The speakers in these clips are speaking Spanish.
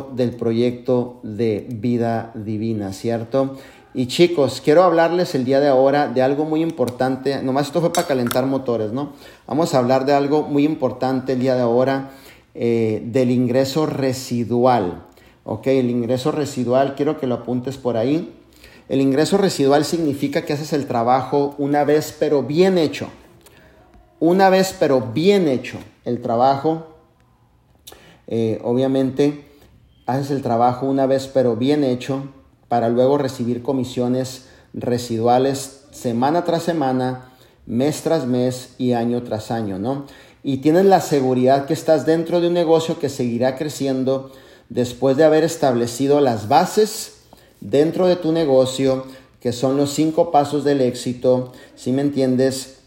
del proyecto de vida divina, ¿cierto? Y chicos, quiero hablarles el día de ahora de algo muy importante. Nomás esto fue para calentar motores, ¿no? Vamos a hablar de algo muy importante el día de ahora, eh, del ingreso residual. ¿Ok? El ingreso residual, quiero que lo apuntes por ahí. El ingreso residual significa que haces el trabajo una vez, pero bien hecho. Una vez, pero bien hecho el trabajo. Eh, obviamente, haces el trabajo una vez, pero bien hecho para luego recibir comisiones residuales semana tras semana, mes tras mes y año tras año, ¿no? Y tienes la seguridad que estás dentro de un negocio que seguirá creciendo después de haber establecido las bases dentro de tu negocio, que son los cinco pasos del éxito, si me entiendes,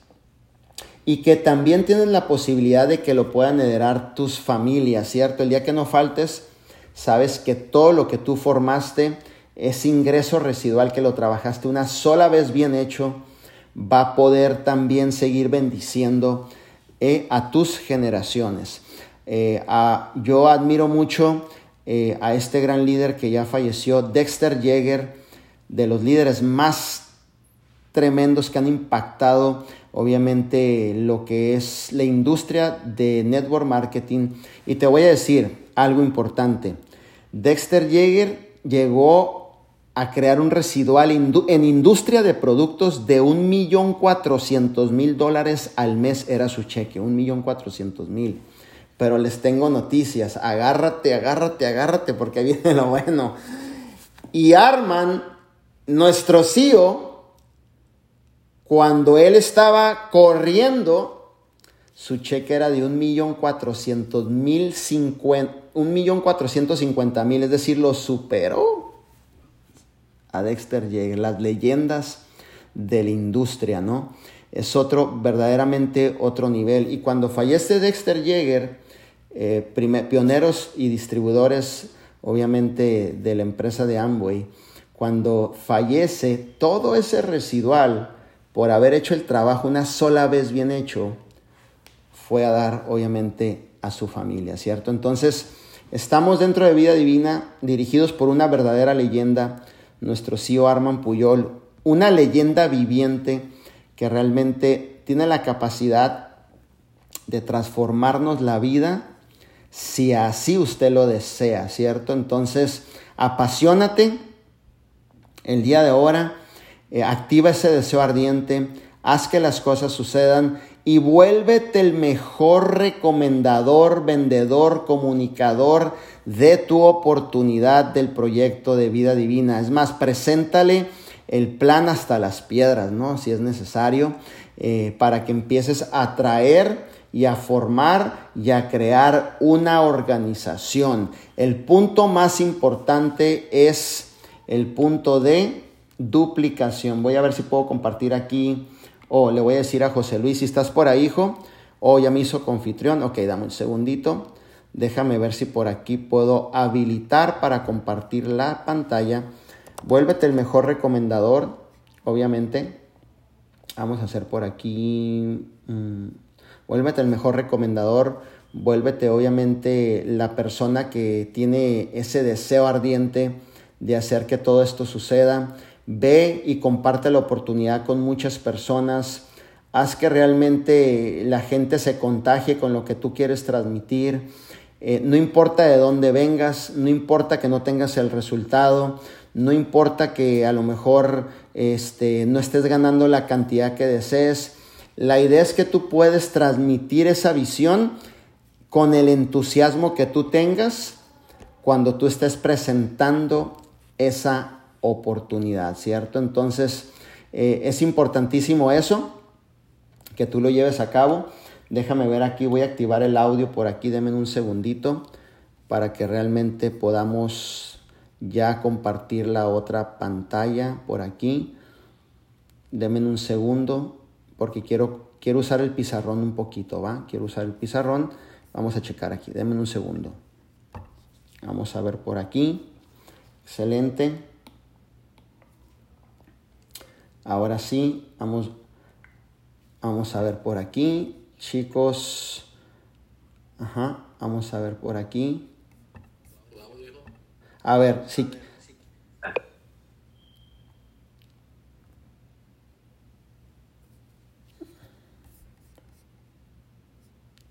y que también tienes la posibilidad de que lo puedan heredar tus familias, ¿cierto? El día que no faltes, sabes que todo lo que tú formaste, ese ingreso residual que lo trabajaste una sola vez bien hecho, va a poder también seguir bendiciendo eh, a tus generaciones. Eh, yo admiro mucho eh, a este gran líder que ya falleció, Dexter Yeager, de los líderes más tremendos que han impactado obviamente lo que es la industria de network marketing. Y te voy a decir algo importante. Dexter Yeager llegó a crear un residual en industria de productos de un millón cuatrocientos mil dólares al mes era su cheque, un millón cuatrocientos mil. Pero les tengo noticias, agárrate, agárrate, agárrate, porque viene lo bueno. Y Arman, nuestro CEO, cuando él estaba corriendo, su cheque era de un millón cuatrocientos mil un millón cuatrocientos cincuenta mil, es decir, lo superó a Dexter Yeager, las leyendas de la industria, ¿no? Es otro, verdaderamente otro nivel. Y cuando fallece Dexter Yeager, eh, pioneros y distribuidores, obviamente, de la empresa de Amway, cuando fallece todo ese residual por haber hecho el trabajo una sola vez bien hecho, fue a dar, obviamente, a su familia, ¿cierto? Entonces, estamos dentro de Vida Divina, dirigidos por una verdadera leyenda, nuestro CEO Arman Puyol, una leyenda viviente que realmente tiene la capacidad de transformarnos la vida si así usted lo desea, ¿cierto? Entonces, apasionate el día de ahora, eh, activa ese deseo ardiente, haz que las cosas sucedan y vuélvete el mejor recomendador, vendedor, comunicador de tu oportunidad del proyecto de vida divina. Es más, preséntale el plan hasta las piedras, ¿no? Si es necesario, eh, para que empieces a traer y a formar y a crear una organización. El punto más importante es el punto de duplicación. Voy a ver si puedo compartir aquí o le voy a decir a José Luis, si estás por ahí, hijo, o ya me hizo confitrión. Ok, dame un segundito. Déjame ver si por aquí puedo habilitar para compartir la pantalla. Vuélvete el mejor recomendador, obviamente. Vamos a hacer por aquí. Mm, vuélvete el mejor recomendador. Vuélvete obviamente la persona que tiene ese deseo ardiente de hacer que todo esto suceda. Ve y comparte la oportunidad con muchas personas. Haz que realmente la gente se contagie con lo que tú quieres transmitir. Eh, no importa de dónde vengas, no importa que no tengas el resultado, no importa que a lo mejor este, no estés ganando la cantidad que desees. La idea es que tú puedes transmitir esa visión con el entusiasmo que tú tengas cuando tú estés presentando esa oportunidad, ¿cierto? Entonces, eh, es importantísimo eso, que tú lo lleves a cabo. Déjame ver aquí, voy a activar el audio por aquí, denme un segundito para que realmente podamos ya compartir la otra pantalla por aquí. Denme un segundo porque quiero, quiero usar el pizarrón un poquito, ¿va? Quiero usar el pizarrón. Vamos a checar aquí, denme un segundo. Vamos a ver por aquí. Excelente. Ahora sí, vamos, vamos a ver por aquí, chicos. Ajá, vamos a ver por aquí. A ver, sí.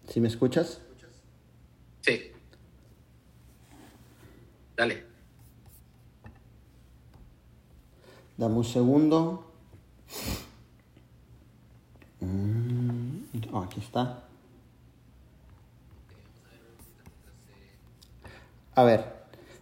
¿Sí me escuchas? Sí. Dale. Dame un segundo. Mm, oh, aquí está. A ver,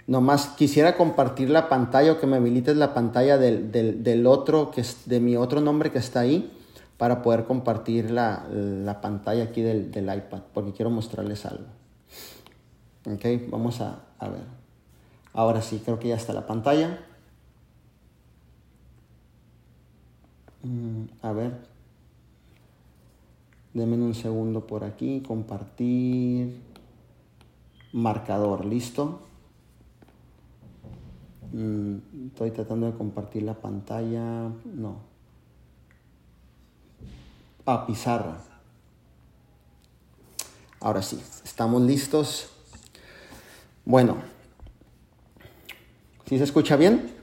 nomás quisiera compartir la pantalla o que me habilites la pantalla del, del, otro, que es de mi otro nombre que está ahí, para poder compartir la, la pantalla aquí del, del, iPad, porque quiero mostrarles algo. Ok, vamos a, a ver. Ahora sí, creo que ya está la pantalla. Mm, a ver. Denme un segundo por aquí. Compartir. Marcador. ¿Listo? Mm, estoy tratando de compartir la pantalla. No. Ah, pizarra. Ahora sí, estamos listos. Bueno, ¿sí se escucha bien?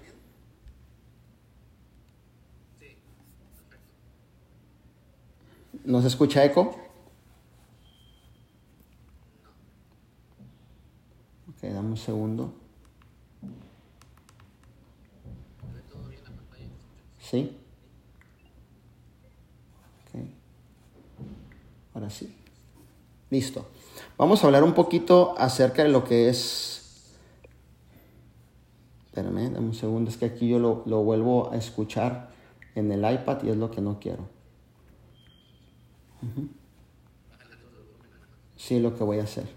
¿No se escucha eco? Ok, dame un segundo. ¿Sí? Ok. Ahora sí. Listo. Vamos a hablar un poquito acerca de lo que es... Espérame, dame un segundo. Es que aquí yo lo, lo vuelvo a escuchar en el iPad y es lo que no quiero. Sí, lo que voy a hacer.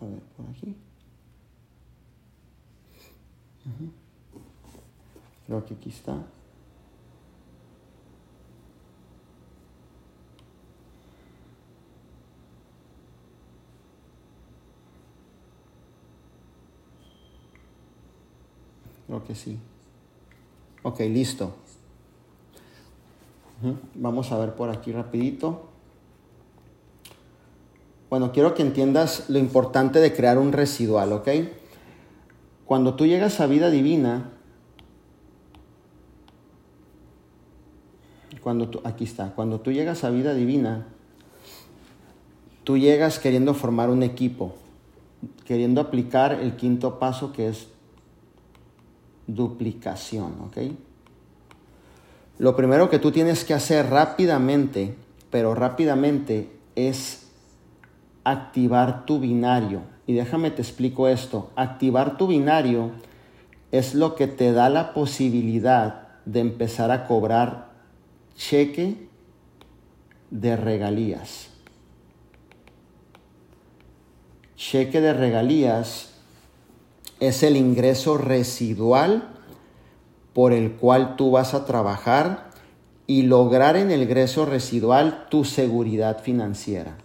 A ver, por aquí. Creo que aquí está. Creo que sí. Ok, listo. Vamos a ver por aquí rapidito. Bueno, quiero que entiendas lo importante de crear un residual, ¿ok? Cuando tú llegas a vida divina, cuando tú, aquí está, cuando tú llegas a vida divina, tú llegas queriendo formar un equipo, queriendo aplicar el quinto paso que es duplicación, ¿ok? Lo primero que tú tienes que hacer rápidamente, pero rápidamente, es activar tu binario. Y déjame te explico esto. Activar tu binario es lo que te da la posibilidad de empezar a cobrar cheque de regalías. Cheque de regalías es el ingreso residual por el cual tú vas a trabajar y lograr en el ingreso residual tu seguridad financiera.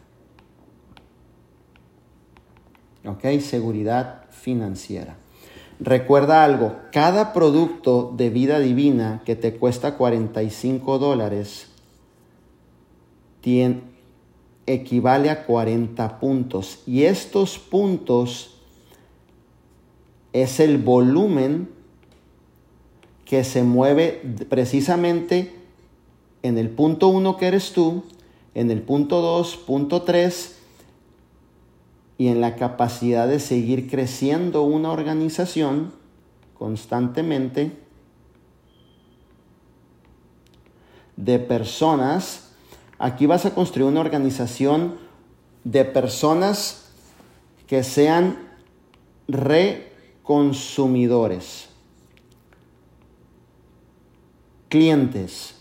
¿Ok? Seguridad financiera. Recuerda algo, cada producto de vida divina que te cuesta 45 dólares equivale a 40 puntos. Y estos puntos es el volumen que se mueve precisamente en el punto 1 que eres tú, en el punto 2, punto 3 y en la capacidad de seguir creciendo una organización constantemente de personas. Aquí vas a construir una organización de personas que sean re consumidores, clientes.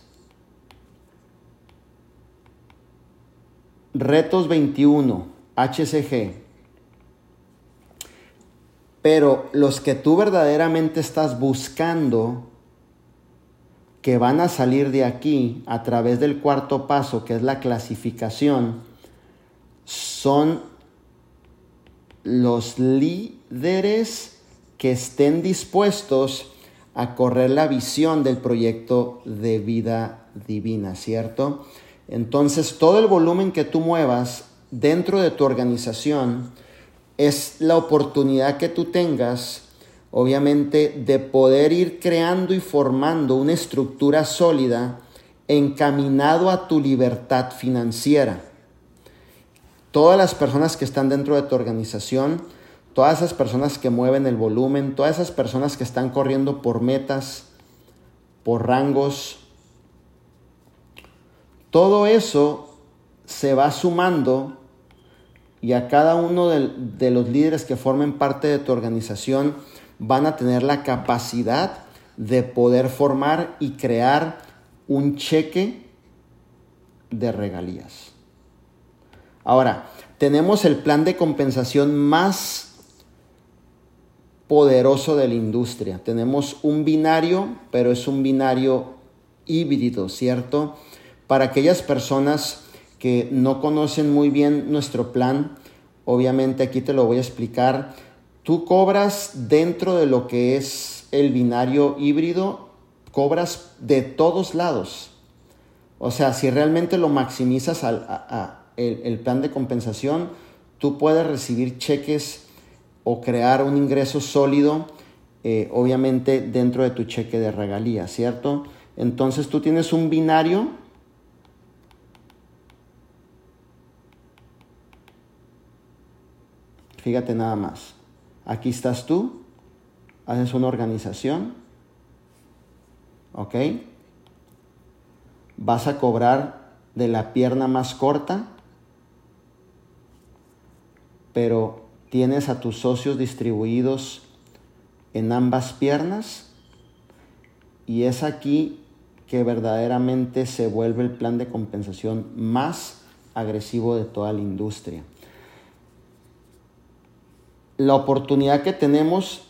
Retos 21, HCG. Pero los que tú verdaderamente estás buscando, que van a salir de aquí a través del cuarto paso, que es la clasificación, son los líderes que estén dispuestos a correr la visión del proyecto de vida divina, ¿cierto? Entonces, todo el volumen que tú muevas dentro de tu organización es la oportunidad que tú tengas, obviamente, de poder ir creando y formando una estructura sólida encaminado a tu libertad financiera. Todas las personas que están dentro de tu organización, todas esas personas que mueven el volumen, todas esas personas que están corriendo por metas, por rangos, todo eso se va sumando y a cada uno de, los líderes que formen parte de tu organización van a tener la capacidad de poder formar y crear un cheque de regalías. Ahora, tenemos el plan de compensación más poderoso de la industria. Tenemos un binario, pero es un binario híbrido, ¿cierto? Para aquellas personas que no conocen muy bien nuestro plan, obviamente aquí te lo voy a explicar. Tú cobras dentro de lo que es el binario híbrido, cobras de todos lados. O sea, si realmente lo maximizas al el, plan de compensación, tú puedes recibir cheques o crear un ingreso sólido, eh, obviamente dentro de tu cheque de regalía, ¿cierto? Entonces tú tienes un binario Fíjate nada más. Aquí estás tú, haces una organización, ¿ok? Vas a cobrar de la pierna más corta, pero tienes a tus socios distribuidos en ambas piernas y es aquí que verdaderamente se vuelve el plan de compensación más agresivo de toda la industria. La oportunidad que tenemos,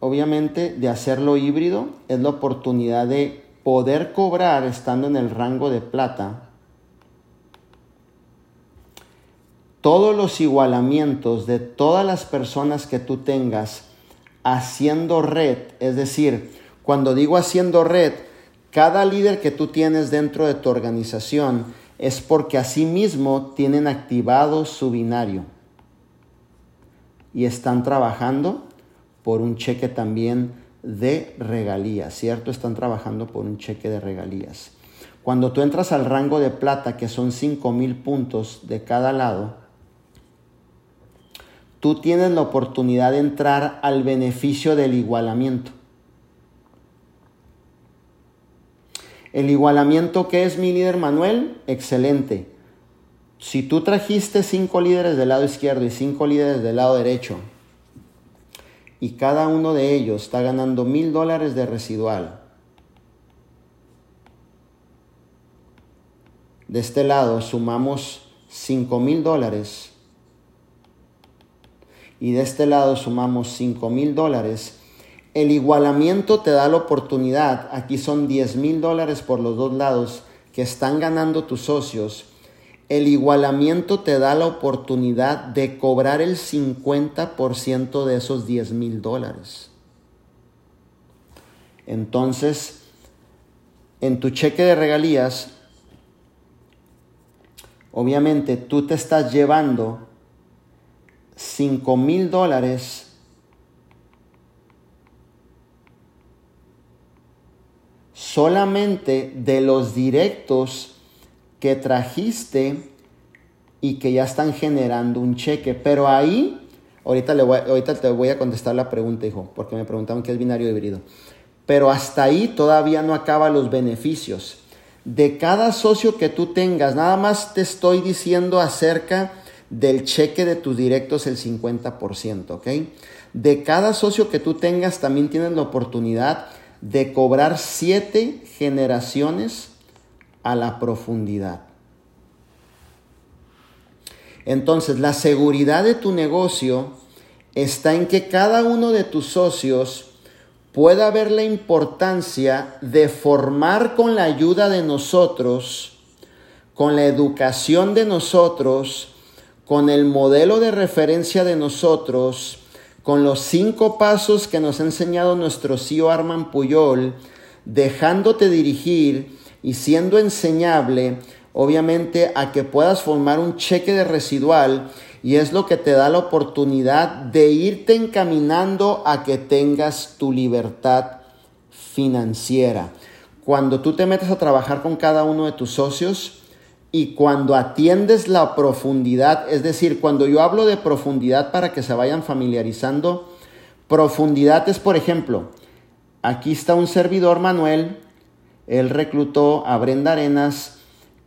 obviamente, de hacerlo híbrido es la oportunidad de poder cobrar estando en el rango de plata todos los igualamientos de todas las personas que tú tengas haciendo red, es decir, cuando digo haciendo red, cada líder que tú tienes dentro de tu organización es porque asimismo tienen activado su binario y están trabajando por un cheque también de regalías, ¿cierto? Están trabajando por un cheque de regalías. Cuando tú entras al rango de plata, que son 5 mil puntos de cada lado, tú tienes la oportunidad de entrar al beneficio del igualamiento. El igualamiento que es mi líder Manuel, excelente. Si tú trajiste cinco líderes del lado izquierdo y cinco líderes del lado derecho, y cada uno de ellos está ganando mil dólares de residual, de este lado sumamos cinco mil dólares y de este lado sumamos cinco mil dólares, el igualamiento te da la oportunidad, aquí son diez mil dólares por los dos lados que están ganando tus socios el igualamiento te da la oportunidad de cobrar el 50% de esos 10 mil dólares. Entonces, en tu cheque de regalías, obviamente tú te estás llevando 5 mil dólares solamente de los directos que trajiste y que ya están generando un cheque. Pero ahí, ahorita, le voy, ahorita te voy a contestar la pregunta, hijo, porque me preguntaron qué es binario híbrido. Pero hasta ahí todavía no acaba los beneficios. De cada socio que tú tengas, nada más te estoy diciendo acerca del cheque de tus directos el 50%, ¿ok? De cada socio que tú tengas también tienes la oportunidad de cobrar siete generaciones a la profundidad. Entonces, la seguridad de tu negocio está en que cada uno de tus socios pueda ver la importancia de formar con la ayuda de nosotros, con la educación de nosotros, con el modelo de referencia de nosotros, con los cinco pasos que nos ha enseñado nuestro CEO Arman Puyol, dejándote dirigir y siendo enseñable, obviamente, a que puedas formar un cheque de residual y es lo que te da la oportunidad de irte encaminando a que tengas tu libertad financiera. Cuando tú te metes a trabajar con cada uno de tus socios y cuando atiendes la profundidad, es decir, cuando yo hablo de profundidad para que se vayan familiarizando, profundidad es, por ejemplo, aquí está un servidor Manuel, él reclutó a Brenda Arenas,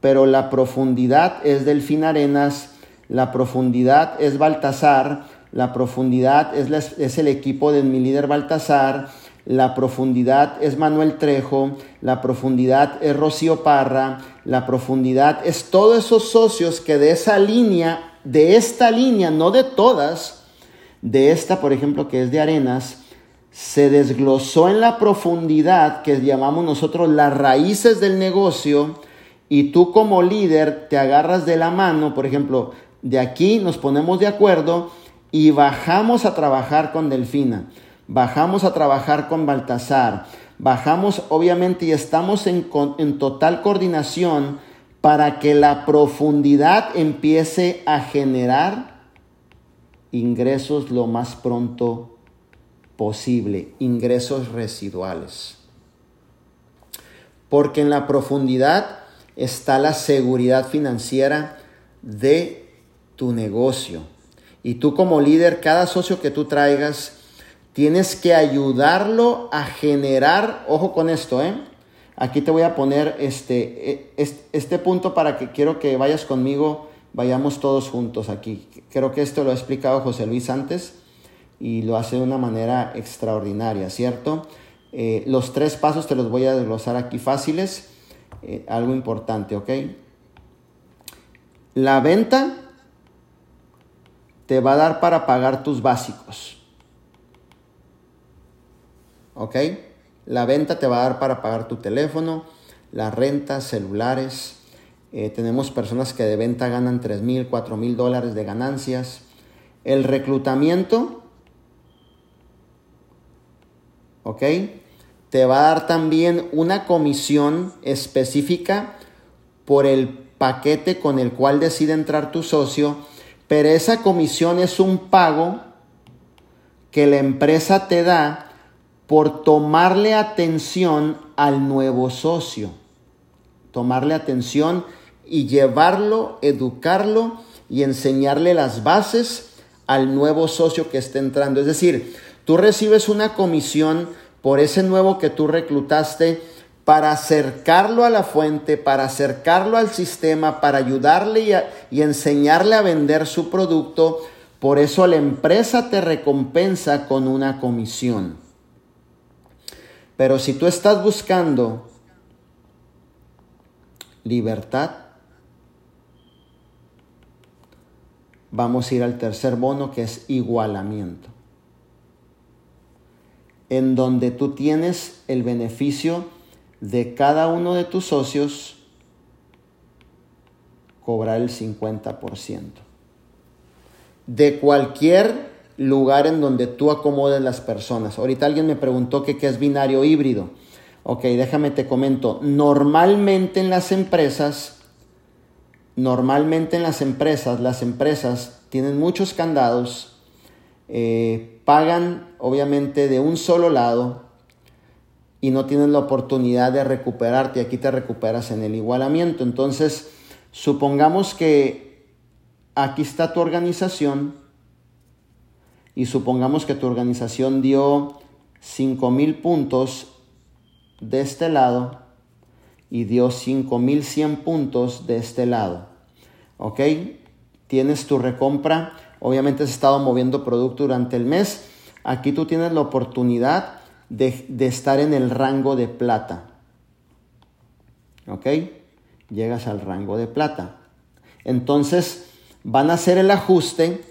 pero la profundidad es Delfín Arenas, la profundidad es Baltasar, la profundidad es, es el equipo de mi líder Baltasar, la profundidad es Manuel Trejo, la profundidad es Rocío Parra, la profundidad es todos esos socios que de esa línea, de esta línea, no de todas, de esta, por ejemplo, que es de Arenas, se desglosó en la profundidad que llamamos nosotros las raíces del negocio y tú como líder te agarras de la mano, por ejemplo, de aquí nos ponemos de acuerdo y bajamos a trabajar con Delfina bajamos a trabajar con Baltasar, bajamos obviamente y estamos en, en total coordinación para que la profundidad empiece a generar ingresos lo más pronto posible, ingresos residuales. Porque en la profundidad está la seguridad financiera de tu negocio. Y tú como líder, cada socio que tú traigas, Tienes que ayudarlo a generar, ojo con esto, ¿eh? Aquí te voy a poner este, e, este punto para que quiero que vayas conmigo, vayamos todos juntos aquí. Creo que esto lo ha explicado José Luis antes y lo hace de una manera extraordinaria, ¿cierto? Eh, los tres pasos te los voy a desglosar aquí fáciles. Eh, algo importante, ¿ok? La venta te va a dar para pagar tus básicos. ¿Ok? La venta te va a dar para pagar tu teléfono, la renta, celulares. Eh, tenemos personas que de venta ganan 3 mil, 4 mil dólares de ganancias. El reclutamiento, ¿ok? Te va a dar también una comisión específica por el paquete con el cual decide entrar tu socio, pero esa comisión es un pago que la empresa te da por tomarle atención al nuevo socio. Tomarle atención y llevarlo, educarlo y enseñarle las bases al nuevo socio que esté entrando. Es decir, tú recibes una comisión por ese nuevo que tú reclutaste para acercarlo a la fuente, para acercarlo al sistema, para ayudarle y, y enseñarle a vender su producto. Por eso la empresa te recompensa con una comisión. Pero si tú estás buscando libertad, vamos a ir al tercer bono que es igualamiento. En donde tú tienes el beneficio de cada uno de tus socios cobrar el 50%. De cualquier lugar en donde tú acomodes las personas. Ahorita alguien me preguntó que qué es binario híbrido. Ok, déjame te comento. Normalmente en las empresas, normalmente en las empresas, las empresas tienen muchos candados, eh, pagan obviamente de un solo lado y no tienen la oportunidad de recuperarte. Aquí te recuperas en el igualamiento. Entonces, supongamos que aquí está tu organización y supongamos que tu organización dio 5000 puntos de este lado y dio 5100 puntos de este lado. ¿Ok? Tienes tu recompra. Obviamente has estado moviendo producto durante el mes. Aquí tú tienes la oportunidad de, de estar en el rango de plata. ¿Ok? Llegas al rango de plata. Entonces van a hacer el ajuste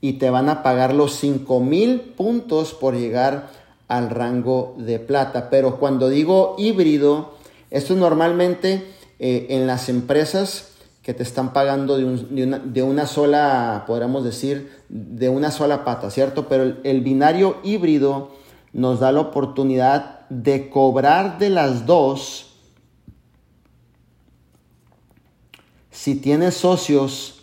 y te van a pagar los 5 mil puntos por llegar al rango de plata. Pero cuando digo híbrido, esto es normalmente eh, en las empresas que te están pagando de, una, de, una, sola, podríamos decir, de una sola pata, ¿cierto? Pero el, el binario híbrido nos da la oportunidad de cobrar de las dos si tienes socios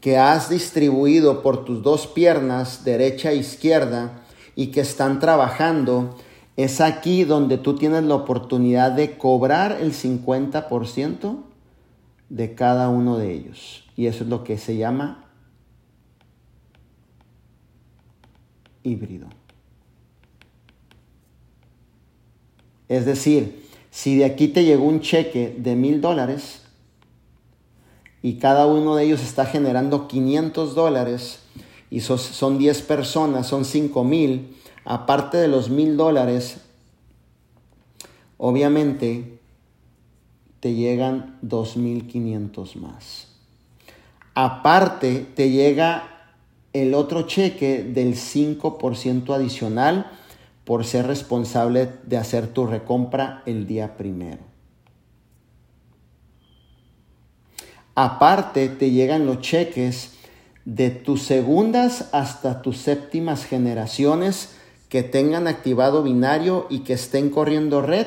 que has distribuido por tus dos piernas, derecha e izquierda, y que están trabajando, es aquí donde tú tienes la oportunidad de cobrar el 50% de cada uno de ellos. Y eso es lo que se llama híbrido. Es decir, si de aquí te llegó un cheque de mil dólares y cada uno de ellos está generando 500 dólares y son 10 personas, son 5 mil, aparte de los mil dólares, obviamente te llegan 2.500 más. Aparte te llega el otro cheque del 5% adicional por ser responsable de hacer tu recompra el día primero. Aparte te llegan los cheques de tus segundas hasta tus séptimas generaciones que tengan activado binario y que estén corriendo red.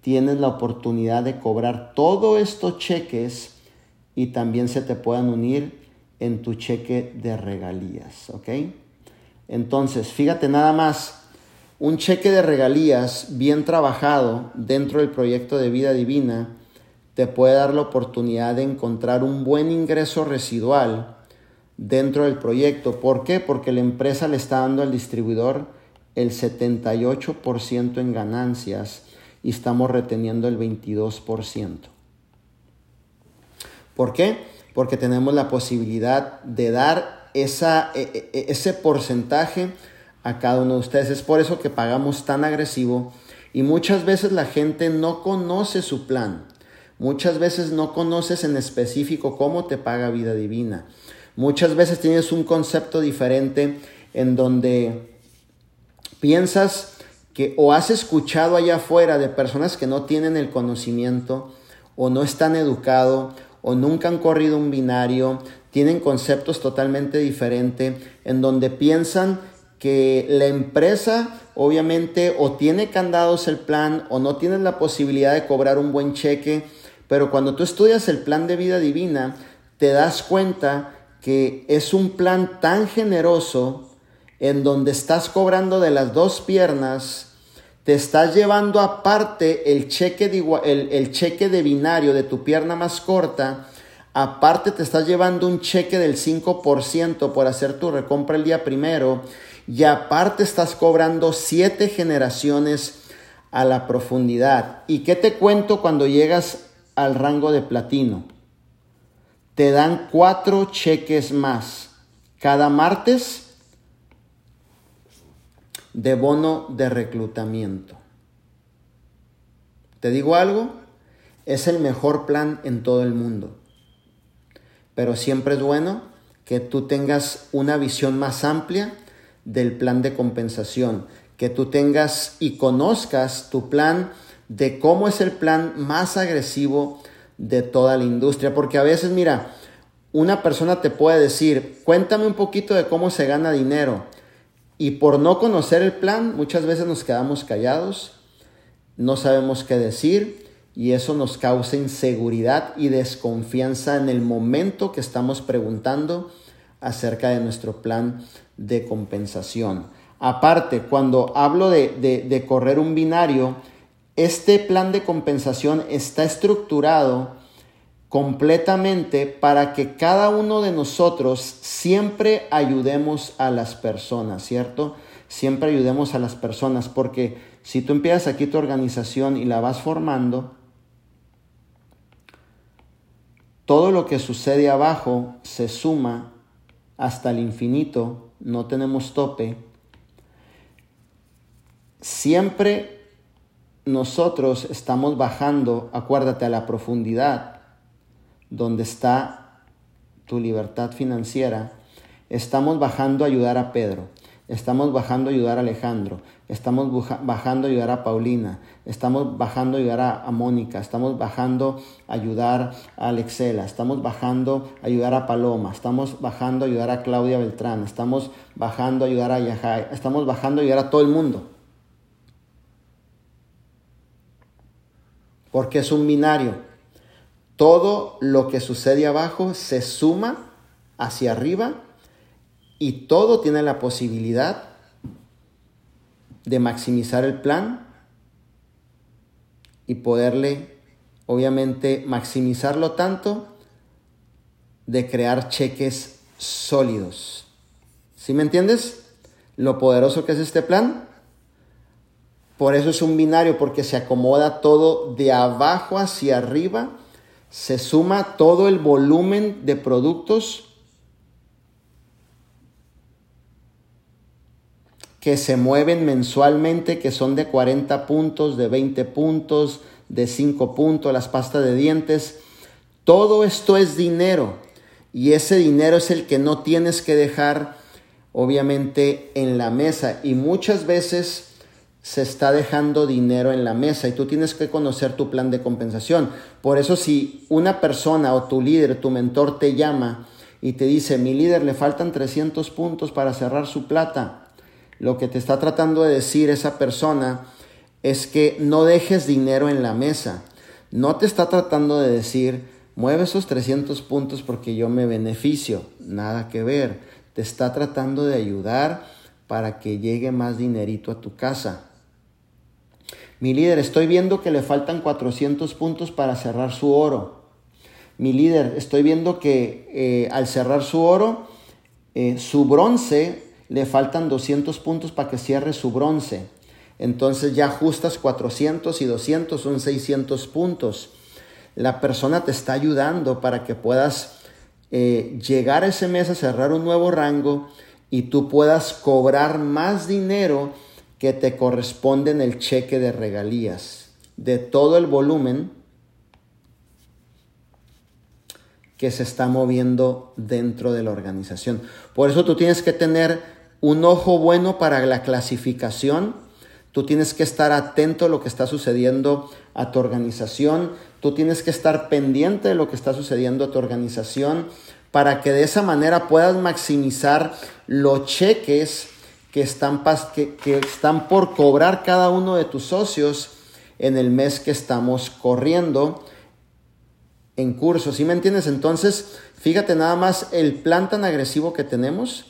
Tienes la oportunidad de cobrar todos estos cheques y también se te puedan unir en tu cheque de regalías, ¿ok? Entonces, fíjate nada más, un cheque de regalías bien trabajado dentro del proyecto de vida divina te puede dar la oportunidad de encontrar un buen ingreso residual dentro del proyecto. ¿Por qué? Porque la empresa le está dando al distribuidor el 78% en ganancias y estamos reteniendo el 22%. ¿Por qué? Porque tenemos la posibilidad de dar esa, e, e, ese porcentaje a cada uno de ustedes. Es por eso que pagamos tan agresivo y muchas veces la gente no conoce su plan. Muchas veces no conoces en específico cómo te paga vida divina. Muchas veces tienes un concepto diferente en donde piensas que o has escuchado allá afuera de personas que no tienen el conocimiento o no están educados o nunca han corrido un binario, tienen conceptos totalmente diferentes en donde piensan que la empresa obviamente o tiene candados el plan o no tiene la posibilidad de cobrar un buen cheque, pero cuando tú estudias el plan de vida divina, te das cuenta que es un plan tan generoso en donde estás cobrando de las dos piernas, te estás llevando aparte el cheque de, el, cheque de binario de tu pierna más corta, aparte te estás llevando un cheque del 5% por hacer tu recompra el día primero, y aparte estás cobrando siete generaciones a la profundidad. ¿Y qué te cuento cuando llegas al rango de platino? Te dan cuatro cheques más cada martes de bono de reclutamiento. ¿Te digo algo? Es el mejor plan en todo el mundo. Pero siempre es bueno que tú tengas una visión más amplia del plan de compensación, que tú tengas y conozcas tu plan de cómo es el plan más agresivo de toda la industria, porque a veces, mira, una persona te puede decir, cuéntame un poquito de cómo se gana dinero, y por no conocer el plan, muchas veces nos quedamos callados, no sabemos qué decir, y eso nos causa inseguridad y desconfianza en el momento que estamos preguntando acerca de nuestro plan de compensación. Aparte, cuando hablo de, correr un binario, este plan de compensación está estructurado completamente para que cada uno de nosotros siempre ayudemos a las personas, ¿cierto? Siempre ayudemos a las personas, porque si tú empiezas aquí tu organización y la vas formando, todo lo que sucede abajo se suma hasta el infinito no tenemos tope, siempre nosotros estamos bajando, acuérdate, a la profundidad donde está tu libertad financiera, estamos bajando a ayudar a Pedro. Estamos bajando a ayudar a Alejandro, estamos bajando a ayudar a Paulina, estamos bajando a ayudar a, Mónica, estamos bajando a ayudar a Alexela, estamos bajando a ayudar a Paloma, estamos bajando a ayudar a Claudia Beltrán, estamos bajando a ayudar a Yajay, estamos bajando a ayudar a todo el mundo. Porque es un binario. todo lo que sucede abajo se suma hacia arriba y todo tiene la posibilidad de maximizar el plan y poderle, obviamente, maximizarlo tanto de crear cheques sólidos. ¿Sí me entiendes? Lo poderoso que es este plan. Por eso es un binario, porque se acomoda todo de abajo hacia arriba, se suma todo el volumen de productos que se mueven mensualmente, que son de 40 puntos, de 20 puntos, de 5 puntos, las pastas de dientes. Todo esto es dinero y ese dinero es el que no tienes que dejar obviamente en la mesa y muchas veces se está dejando dinero en la mesa y tú tienes que conocer tu plan de compensación. Por eso si una persona o tu líder, tu mentor te llama y te dice, mi líder le faltan 300 puntos para cerrar su plata, lo que te está tratando de decir esa persona es que no dejes dinero en la mesa. No te está tratando de decir, mueve esos 300 puntos porque yo me beneficio. Nada que ver. Te está tratando de ayudar para que llegue más dinerito a tu casa. Mi líder, estoy viendo que le faltan 400 puntos para cerrar su oro. Mi líder, estoy viendo que eh, al cerrar su oro, eh, su bronce le faltan 200 puntos para que cierre su bronce. Entonces ya ajustas 400 y 200 son 600 puntos. La persona te está ayudando para que puedas eh, llegar ese mes a cerrar un nuevo rango y tú puedas cobrar más dinero que te corresponde en el cheque de regalías de todo el volumen que se está moviendo dentro de la organización. Por eso tú tienes que tener un ojo bueno para la clasificación. Tú tienes que estar atento a lo que está sucediendo a tu organización. Tú tienes que estar pendiente de lo que está sucediendo a tu organización para que de esa manera puedas maximizar los cheques que están, que, que están por cobrar cada uno de tus socios en el mes que estamos corriendo en curso. ¿Sí me entiendes? Entonces, fíjate nada más el plan tan agresivo que tenemos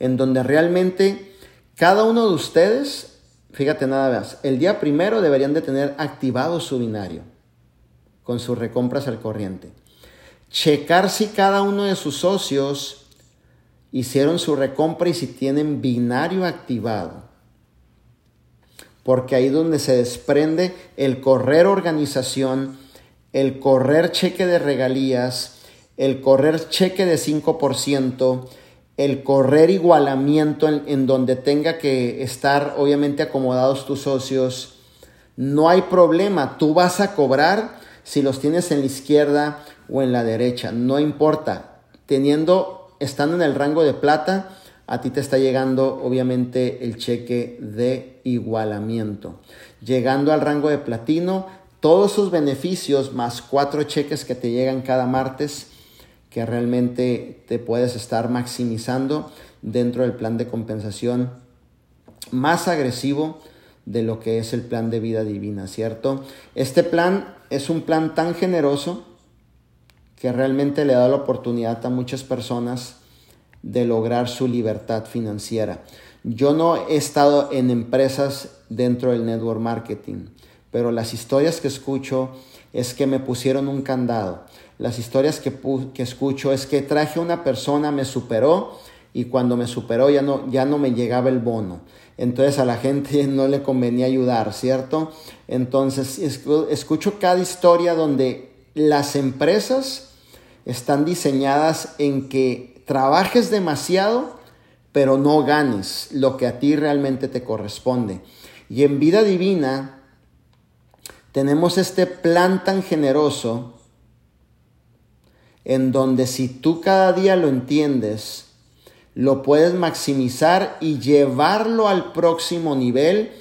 en donde realmente cada uno de ustedes, fíjate nada más, el día primero deberían de tener activado su binario con sus recompras al corriente. Checar si cada uno de sus socios hicieron su recompra y si tienen binario activado. Porque ahí es donde se desprende el correr organización, el correr cheque de regalías, el correr cheque de 5%, el correr igualamiento en, donde tenga que estar obviamente acomodados tus socios, no hay problema, tú vas a cobrar si los tienes en la izquierda o en la derecha, no importa, teniendo, estando en el rango de plata, a ti te está llegando obviamente el cheque de igualamiento. Llegando al rango de platino, todos sus beneficios más cuatro cheques que te llegan cada martes, que realmente te puedes estar maximizando dentro del plan de compensación más agresivo de lo que es el plan de vida divina, ¿cierto? Este plan es un plan tan generoso que realmente le da la oportunidad a muchas personas de lograr su libertad financiera. Yo no he estado en empresas dentro del network marketing, pero las historias que escucho es que me pusieron un candado las historias que, que escucho es que traje a una persona, me superó y cuando me superó ya no, ya no me llegaba el bono. Entonces a la gente no le convenía ayudar, ¿cierto? Entonces escucho cada historia donde las empresas están diseñadas en que trabajes demasiado, pero no ganes lo que a ti realmente te corresponde. Y en vida divina tenemos este plan tan generoso en donde si tú cada día lo entiendes, lo puedes maximizar y llevarlo al próximo nivel.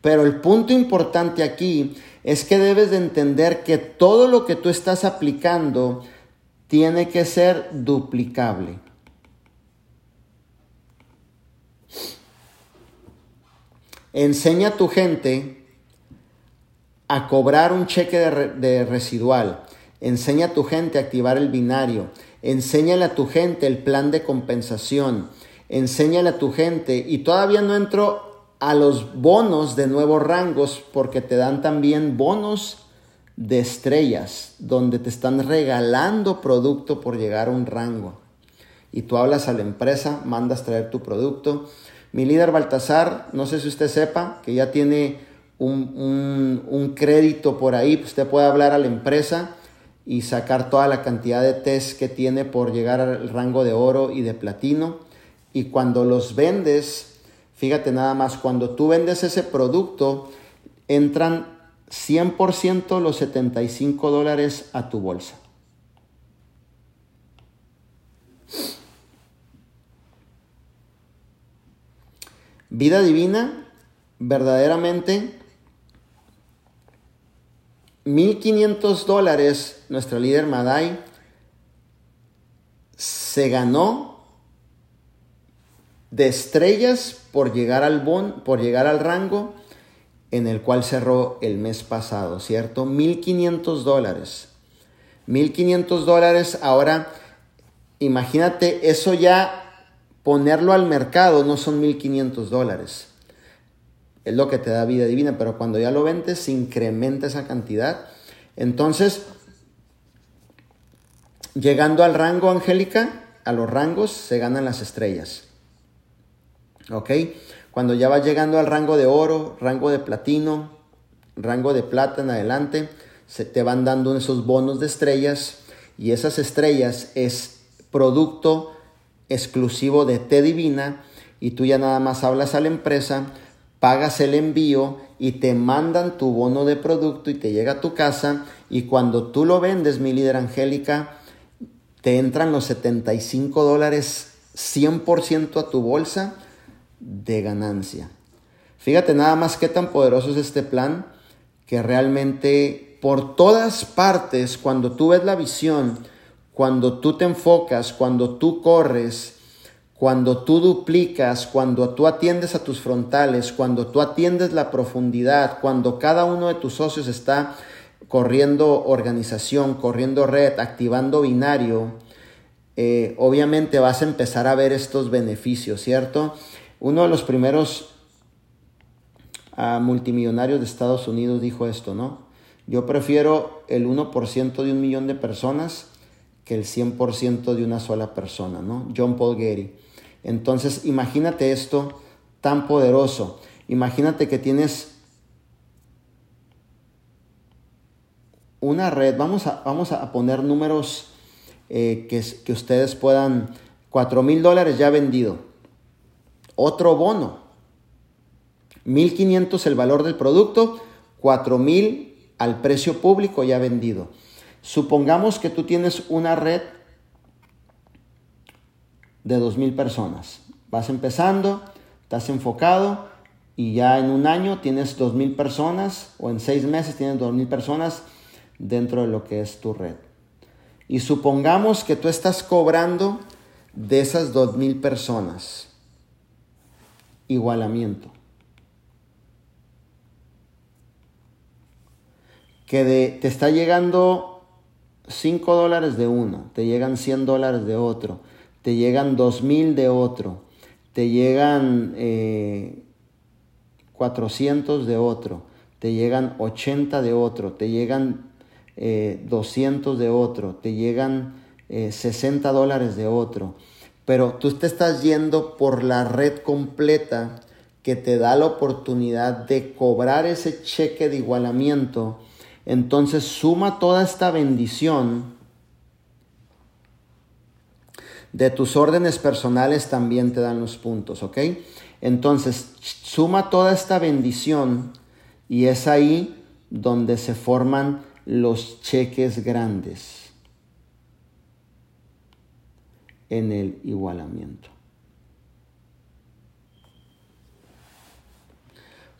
Pero el punto importante aquí es que debes de entender que todo lo que tú estás aplicando tiene que ser duplicable. Enseña a tu gente a cobrar un cheque de, residual. Enseña a tu gente a activar el binario. Enséñale a tu gente el plan de compensación. Enséñale a tu gente. Y todavía no entro a los bonos de nuevos rangos porque te dan también bonos de estrellas donde te están regalando producto por llegar a un rango. Y tú hablas a la empresa, mandas traer tu producto. Mi líder Baltasar, no sé si usted sepa que ya tiene un, crédito por ahí, pues usted puede hablar a la empresa y sacar toda la cantidad de test que tiene por llegar al rango de oro y de platino. Y cuando los vendes, fíjate nada más, cuando tú vendes ese producto, entran 100% los 75 dólares a tu bolsa. Vida divina, verdaderamente 1.500 dólares, nuestra líder Madai se ganó de estrellas por llegar al bon, por llegar al rango en el cual cerró el mes pasado, ¿cierto? 1.500 dólares. 1.500 dólares, ahora imagínate eso ya ponerlo al mercado no son 1.500 dólares es lo que te da vida divina, pero cuando ya lo vendes se incrementa esa cantidad. Entonces, llegando al rango angélica, a los rangos se ganan las estrellas. ¿Ok? Cuando ya vas llegando al rango de oro, rango de platino, rango de plata en adelante, se te van dando esos bonos de estrellas y esas estrellas es producto exclusivo de T Divina y tú ya nada más hablas a la empresa pagas el envío y te mandan tu bono de producto y te llega a tu casa y cuando tú lo vendes, mi líder Angélica, te entran los 75 dólares 100% a tu bolsa de ganancia. Fíjate nada más qué tan poderoso es este plan que realmente por todas partes, cuando tú ves la visión, cuando tú te enfocas, cuando tú corres, cuando tú duplicas, cuando tú atiendes a tus frontales, cuando tú atiendes la profundidad, cuando cada uno de tus socios está corriendo organización, corriendo red, activando binario, eh, obviamente vas a empezar a ver estos beneficios, ¿cierto? Uno de los primeros ah, multimillonarios de Estados Unidos dijo esto, ¿no? Yo prefiero el 1% de un millón de personas que el 100% de una sola persona, ¿no? John Paul Getty. Entonces, imagínate esto tan poderoso. Imagínate que tienes una red, vamos a, vamos a poner números eh, que, que, ustedes puedan, 4 mil dólares ya vendido, otro bono, 1500 el valor del producto, 4 mil al precio público ya vendido. Supongamos que tú tienes una red de 2.000 personas. Vas empezando, estás enfocado y ya en un año tienes 2.000 personas o en seis meses tienes 2.000 personas dentro de lo que es tu red. Y supongamos que tú estás cobrando de esas 2.000 personas igualamiento. Que de, te está llegando 5 dólares de uno, te llegan 100 dólares de otro, te llegan 2.000 de otro, te llegan 400 eh, de otro, te llegan 80 de otro, te llegan 200 eh, de otro, te llegan 60 eh, dólares de otro. Pero tú te estás yendo por la red completa que te da la oportunidad de cobrar ese cheque de igualamiento. Entonces suma toda esta bendición de tus órdenes personales también te dan los puntos, ¿ok? Entonces, suma toda esta bendición y es ahí donde se forman los cheques grandes en el igualamiento.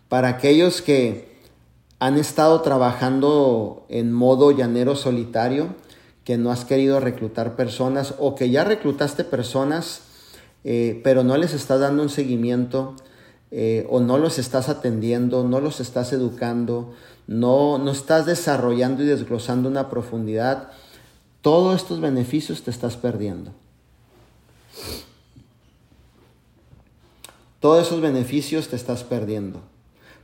Para aquellos que han estado trabajando en modo llanero solitario, que no has querido reclutar personas o que ya reclutaste personas, eh, pero no les estás dando un seguimiento eh, o no los estás atendiendo, no los estás educando, no, no estás desarrollando y desglosando una profundidad, todos estos beneficios te estás perdiendo. Todos esos beneficios te estás perdiendo.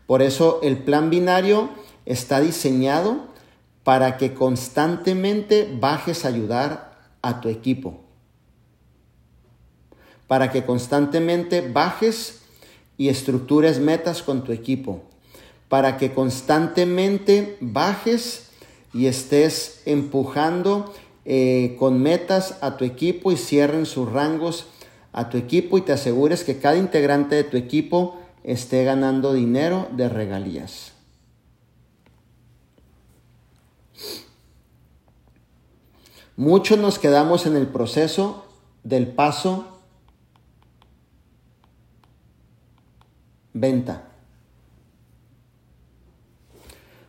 Por eso el plan binario está diseñado para que constantemente bajes a ayudar a tu equipo. Para que constantemente bajes y estructures metas con tu equipo. Para que constantemente bajes y estés empujando eh, con metas a tu equipo y cierren sus rangos a tu equipo y te asegures que cada integrante de tu equipo esté ganando dinero de regalías. Muchos nos quedamos en el proceso del paso venta.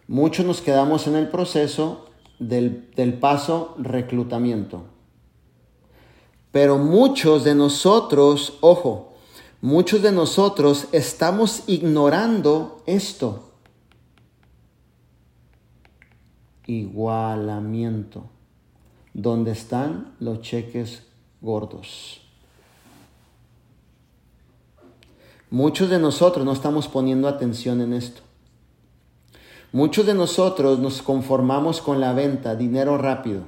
Muchos nos quedamos en el proceso del, del paso reclutamiento. Pero muchos de nosotros, ojo, muchos de nosotros estamos ignorando esto. Igualamiento. ¿Dónde están los cheques gordos? Muchos de nosotros no estamos poniendo atención en esto. Muchos de nosotros nos conformamos con la venta, dinero rápido.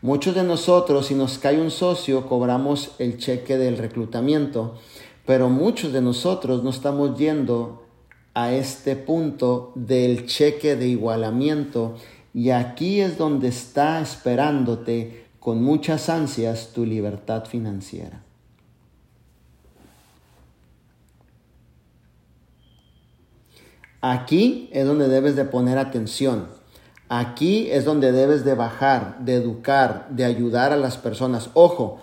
Muchos de nosotros, si nos cae un socio, cobramos el cheque del reclutamiento, pero muchos de nosotros no estamos yendo a este punto del cheque de igualamiento y aquí es donde está esperándote con muchas ansias tu libertad financiera. Aquí es donde debes de poner atención. Aquí es donde debes de bajar, de educar, de ayudar a las personas. Ojo,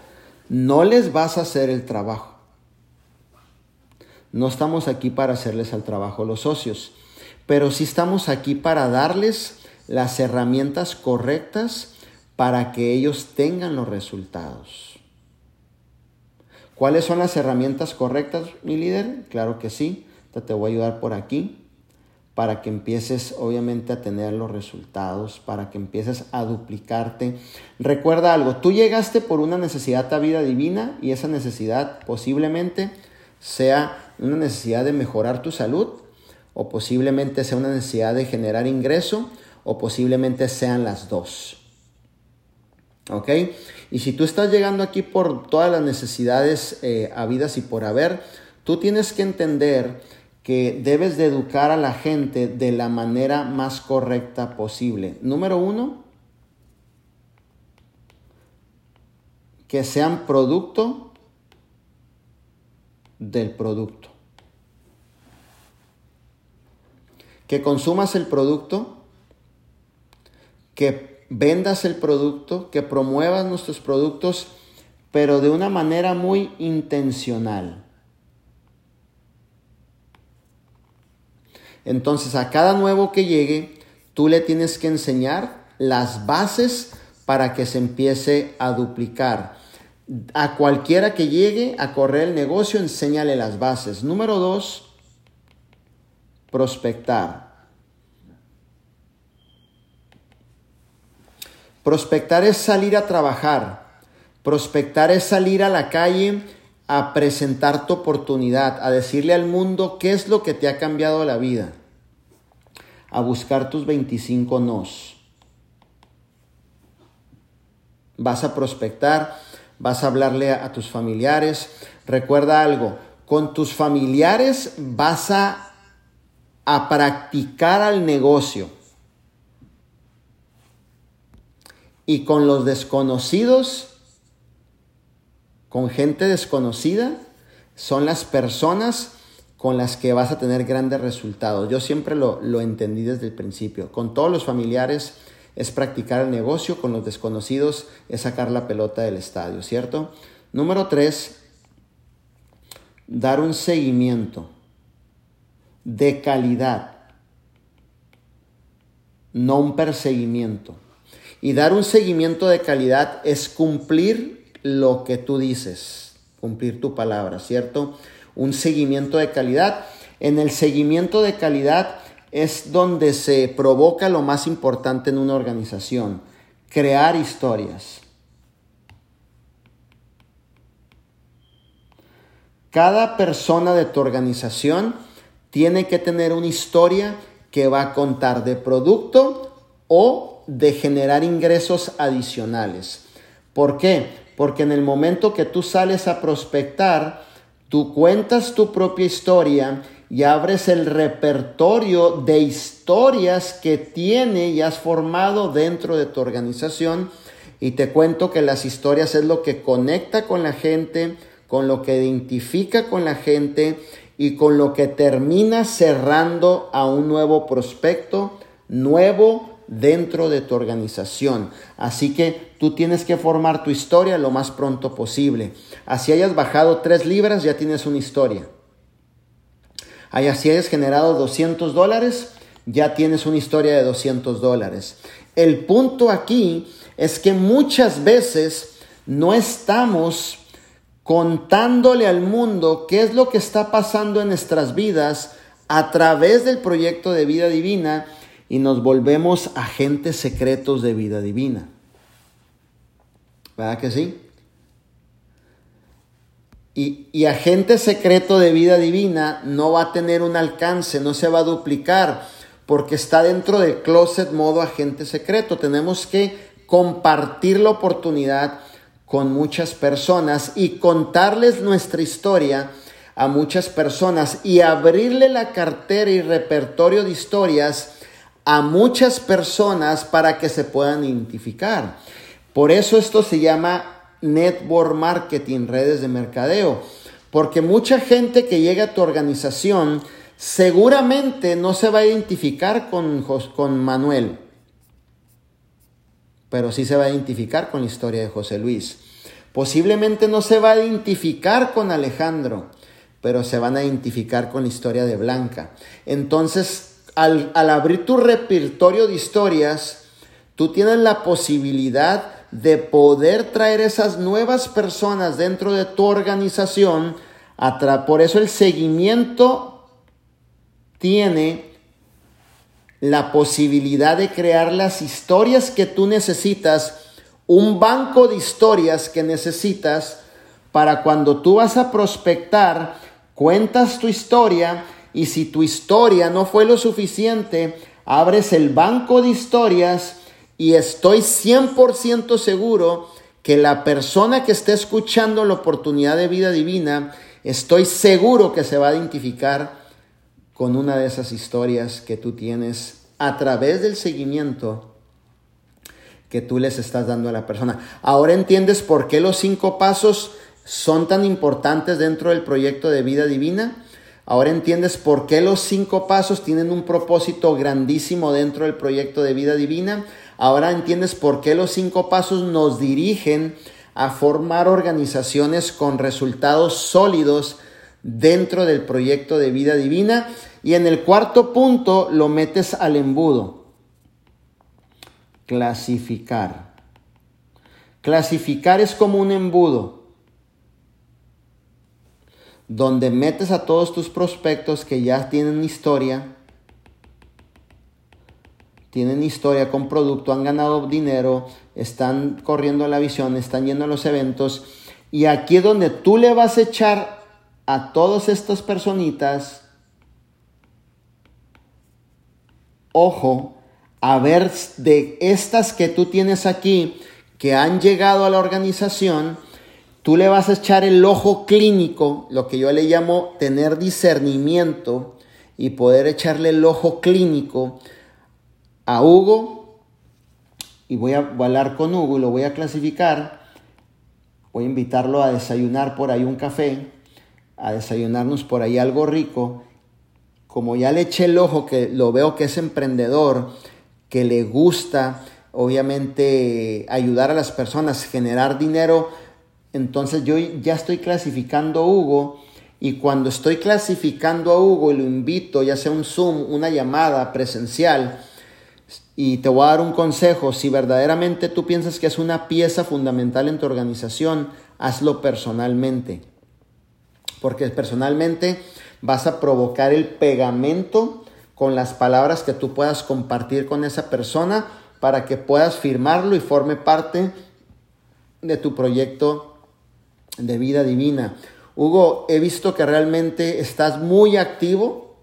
no les vas a hacer el trabajo. No estamos aquí para hacerles el trabajo los socios, pero sí estamos aquí para darles las herramientas correctas para que ellos tengan los resultados. ¿Cuáles son las herramientas correctas, mi líder? Claro que sí. Te voy a ayudar por aquí para que empieces obviamente a tener los resultados, para que empieces a duplicarte. Recuerda algo, tú llegaste por una necesidad a vida divina y esa necesidad posiblemente sea una necesidad de mejorar tu salud o posiblemente sea una necesidad de generar ingreso o posiblemente sean las dos. ¿Ok? Y si tú estás llegando aquí por todas las necesidades eh, habidas y por haber, tú tienes que entender que debes de educar a la gente de la manera más correcta posible. Número uno, que sean producto del producto. Que consumas el producto, que vendas el producto, que promuevas nuestros productos, pero de una manera muy intencional. Entonces a cada nuevo que llegue, tú le tienes que enseñar las bases para que se empiece a duplicar. A cualquiera que llegue a correr el negocio, enséñale las bases. Número dos, prospectar. Prospectar es salir a trabajar. Prospectar es salir a la calle a presentar tu oportunidad, a decirle al mundo qué es lo que te ha cambiado la vida, a buscar tus 25 nos. Vas a prospectar, vas a hablarle a, tus familiares. Recuerda algo, con tus familiares vas a, a practicar al negocio. Y con los desconocidos con gente desconocida son las personas con las que vas a tener grandes resultados. Yo siempre lo, lo, entendí desde el principio. Con todos los familiares es practicar el negocio, con los desconocidos es sacar la pelota del estadio, ¿cierto? Número tres, dar un seguimiento de calidad, no un perseguimiento. Y dar un seguimiento de calidad es cumplir lo que tú dices, cumplir tu palabra, ¿cierto? Un seguimiento de calidad. En el seguimiento de calidad es donde se provoca lo más importante en una organización, crear historias. Cada persona de tu organización tiene que tener una historia que va a contar de producto o de generar ingresos adicionales. ¿Por qué? Porque en el momento que tú sales a prospectar, tú cuentas tu propia historia y abres el repertorio de historias que tiene y has formado dentro de tu organización. Y te cuento que las historias es lo que conecta con la gente, con lo que identifica con la gente y con lo que termina cerrando a un nuevo prospecto, nuevo dentro de tu organización. Así que tú tienes que formar tu historia lo más pronto posible. Así hayas bajado tres libras, ya tienes una historia. Así hayas generado 200 dólares, ya tienes una historia de 200 dólares. El punto aquí es que muchas veces no estamos contándole al mundo qué es lo que está pasando en nuestras vidas a través del proyecto de vida divina y nos volvemos agentes secretos de vida divina. ¿Verdad que sí? Y, y, agente secreto de vida divina no va a tener un alcance, no se va a duplicar, porque está dentro del closet modo agente secreto. Tenemos que compartir la oportunidad con muchas personas y contarles nuestra historia a muchas personas y abrirle la cartera y repertorio de historias a muchas personas para que se puedan identificar. Por eso esto se llama network marketing, redes de mercadeo, porque mucha gente que llega a tu organización seguramente no se va a identificar con, con Manuel pero sí se va a identificar con la historia de José Luis. Posiblemente no se va a identificar con Alejandro, pero se van a identificar con la historia de Blanca. Entonces, al, abrir tu repertorio de historias, tú tienes la posibilidad de poder traer esas nuevas personas dentro de tu organización. Por eso el seguimiento tiene la posibilidad de crear las historias que tú necesitas, un banco de historias que necesitas para cuando tú vas a prospectar, cuentas tu historia y si tu historia no fue lo suficiente, abres el banco de historias y estoy 100% seguro que la persona que esté escuchando la oportunidad de vida divina, estoy seguro que se va a identificar con una de esas historias que tú tienes a través del seguimiento que tú les estás dando a la persona. Ahora entiendes por qué los cinco pasos son tan importantes dentro del proyecto de vida divina. Ahora entiendes por qué los cinco pasos tienen un propósito grandísimo dentro del proyecto de vida divina. Ahora entiendes por qué los cinco pasos nos dirigen a formar organizaciones con resultados sólidos dentro del proyecto de vida divina. Y en el cuarto punto lo metes al embudo. Clasificar. Clasificar es como un embudo donde metes a todos tus prospectos que ya tienen historia, tienen historia con producto, han ganado dinero, están corriendo la visión, están yendo a los eventos. Y aquí es donde tú le vas a echar a todas estas personitas, ojo, a ver de estas que tú tienes aquí, que han llegado a la organización, tú le vas a echar el ojo clínico, lo que yo le llamo tener discernimiento y poder echarle el ojo clínico a Hugo y voy a hablar con Hugo y lo voy a clasificar. Voy a invitarlo a desayunar por ahí un café a desayunarnos por ahí algo rico, como ya le eché el ojo que lo veo que es emprendedor, que le gusta obviamente ayudar a las personas, generar dinero, entonces yo ya estoy clasificando a Hugo y cuando estoy clasificando a Hugo y lo invito, ya sea un Zoom, una llamada presencial, y te voy a dar un consejo, si verdaderamente tú piensas que es una pieza fundamental en tu organización, hazlo personalmente. Porque personalmente vas a provocar el pegamento con las palabras que tú puedas compartir con esa persona para que puedas firmarlo y forme parte de tu proyecto de vida divina. Hugo, he visto que realmente estás muy activo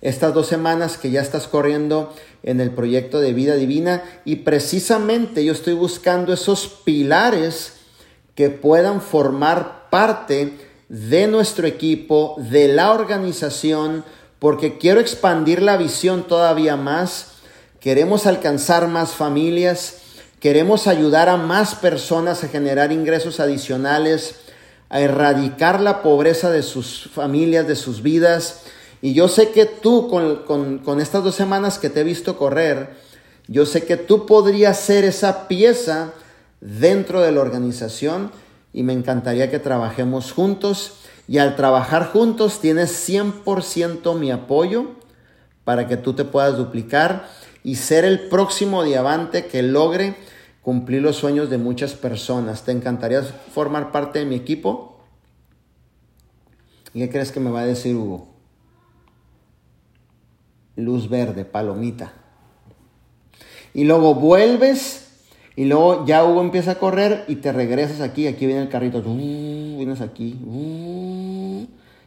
estas dos semanas que ya estás corriendo en el proyecto de vida divina y precisamente yo estoy buscando esos pilares que puedan formar parte de nuestro equipo, de la organización, porque quiero expandir la visión todavía más, queremos alcanzar más familias, queremos ayudar a más personas a generar ingresos adicionales, a erradicar la pobreza de sus familias, de sus vidas. Y yo sé que tú, con, estas dos semanas que te he visto correr, yo sé que tú podrías ser esa pieza dentro de la organización y me encantaría que trabajemos juntos. Y al trabajar juntos tienes 100% mi apoyo para que tú te puedas duplicar y ser el próximo diamante que logre cumplir los sueños de muchas personas. ¿Te encantaría formar parte de mi equipo? ¿Y qué crees que me va a decir Hugo? Luz verde, palomita. Y luego vuelves y luego ya Hugo empieza a correr y te regresas aquí, aquí viene el carrito, uh, vienes aquí,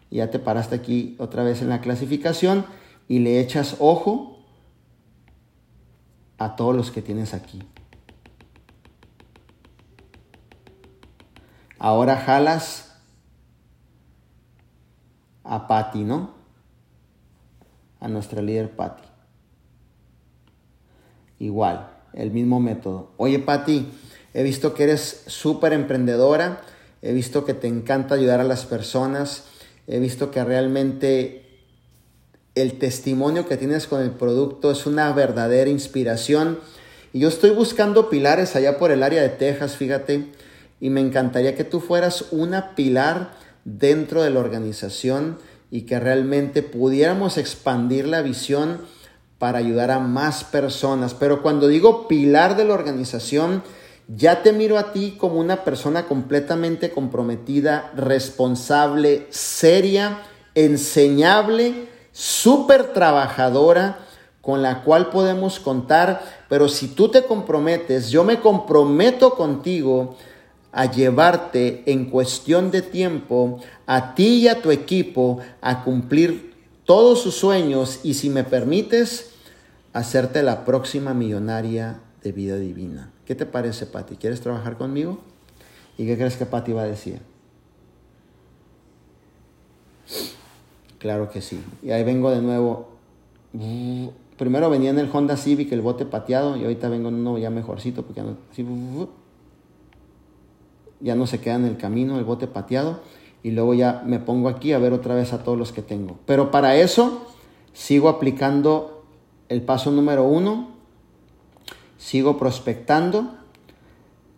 y ya te paraste aquí otra vez en la clasificación y le echas ojo a todos los que tienes aquí. Ahora jalas a Patty, ¿no? A nuestra líder Patty. Igual, el mismo método. Oye, Patty, he visto que eres súper emprendedora, he visto que te encanta ayudar a las personas, he visto que realmente el testimonio que tienes con el producto es una verdadera inspiración. Y yo estoy buscando pilares allá por el área de Texas, fíjate y me encantaría que tú fueras una pilar dentro de la organización y que realmente pudiéramos expandir la visión para ayudar a más personas. Pero cuando digo pilar de la organización, ya te miro a ti como una persona completamente comprometida, responsable, seria, enseñable, súper trabajadora, con la cual podemos contar. Pero si tú te comprometes, yo me comprometo contigo a llevarte en cuestión de tiempo a ti y a tu equipo a cumplir todos sus sueños y si me permites, hacerte la próxima millonaria de vida divina. ¿Qué te parece, Pati? ¿Quieres trabajar conmigo? ¿Y qué crees que Pati va a decir? Claro que sí. Y ahí vengo de nuevo. Primero venía en el Honda Civic el bote pateado y ahorita vengo en uno ya mejorcito porque ya ya no se queda en el camino el bote pateado y luego ya me pongo aquí a ver otra vez a todos los que tengo. Pero para eso sigo aplicando el paso número uno, sigo prospectando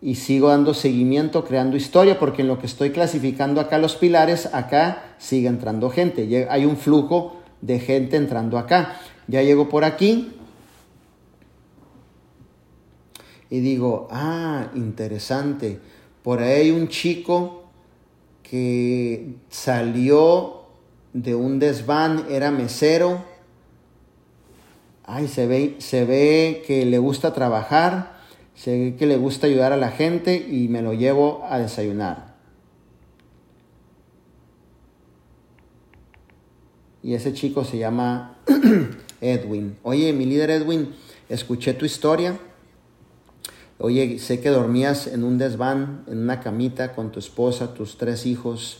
y sigo dando seguimiento, creando historia, porque en lo que estoy clasificando acá los pilares, acá sigue entrando gente. Hay un flujo de gente entrando acá. Ya llego por aquí y digo, ah, interesante por ahí hay un chico que salió de un desván, era mesero. Ay, se ve, se ve que le gusta trabajar, se ve que le gusta ayudar a la gente y me lo llevo a desayunar. Y ese chico se llama Edwin. Oye, mi líder Edwin, escuché tu historia Oye, sé que dormías en un desván, en una camita con tu esposa, tus tres hijos,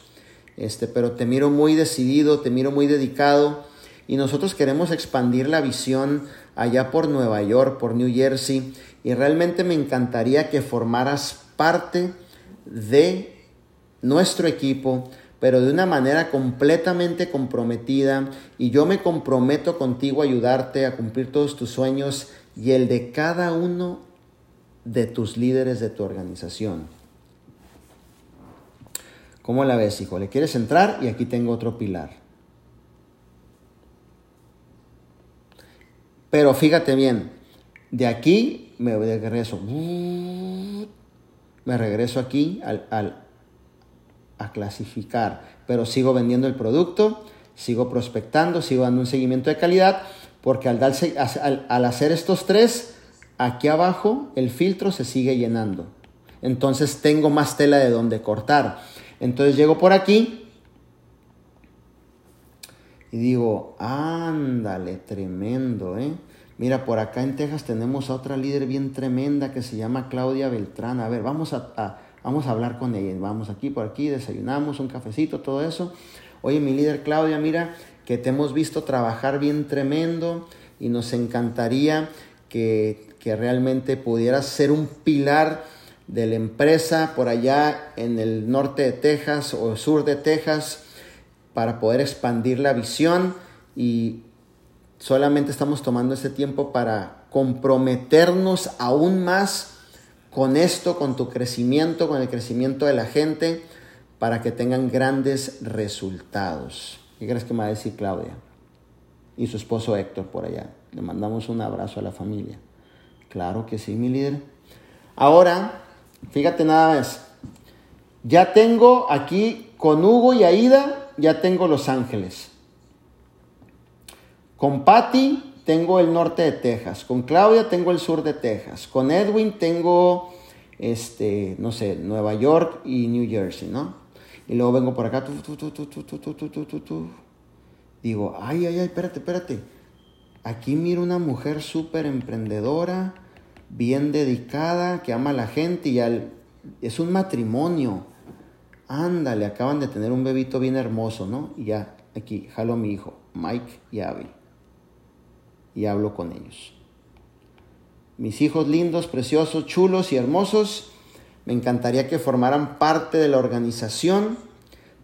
este, pero te miro muy decidido, te miro muy dedicado y nosotros queremos expandir la visión allá por Nueva York, por New Jersey y realmente me encantaría que formaras parte de nuestro equipo, pero de una manera completamente comprometida y yo me comprometo contigo a ayudarte a cumplir todos tus sueños y el de cada uno de tus líderes de tu organización. ¿Cómo la ves, hijo? ¿Le quieres entrar? Y aquí tengo otro pilar. Pero fíjate bien, de aquí me regreso. Me regreso aquí al, a clasificar. Pero sigo vendiendo el producto, sigo prospectando, sigo dando un seguimiento de calidad, porque al, al, al hacer estos tres, Aquí abajo el filtro se sigue llenando. Entonces tengo más tela de donde cortar. Entonces llego por aquí y digo, ándale, tremendo, ¿eh? Mira, por acá en Texas tenemos a otra líder bien tremenda que se llama Claudia Beltrán. A ver, vamos a, vamos a hablar con ella. Vamos aquí, por aquí, desayunamos, un cafecito, todo eso. Oye, mi líder Claudia, mira que te hemos visto trabajar bien tremendo y nos encantaría que que realmente pudiera ser un pilar de la empresa por allá en el norte de Texas o sur de Texas para poder expandir la visión y solamente estamos tomando este tiempo para comprometernos aún más con esto, con tu crecimiento, con el crecimiento de la gente, para que tengan grandes resultados. ¿Qué crees que me va a decir Claudia? Y su esposo Héctor por allá. Le mandamos un abrazo a la familia. Claro que sí, mi líder. Ahora, fíjate nada más. Ya tengo aquí con Hugo y Aida, ya tengo Los Ángeles. Con Patty tengo el norte de Texas. Con Claudia tengo el sur de Texas. Con Edwin tengo, este, no sé, Nueva York y New Jersey, ¿no? Y luego vengo por acá. Tu, tu, tu, Digo, ay, ay, ay, espérate, espérate. Aquí miro una mujer súper emprendedora bien dedicada, que ama a la gente y al... es un matrimonio. Ándale, acaban de tener un bebito bien hermoso, ¿no? Y ya, aquí, jalo a mi hijo, Mike y Abby. Y hablo con ellos. Mis hijos lindos, preciosos, chulos y hermosos, me encantaría que formaran parte de la organización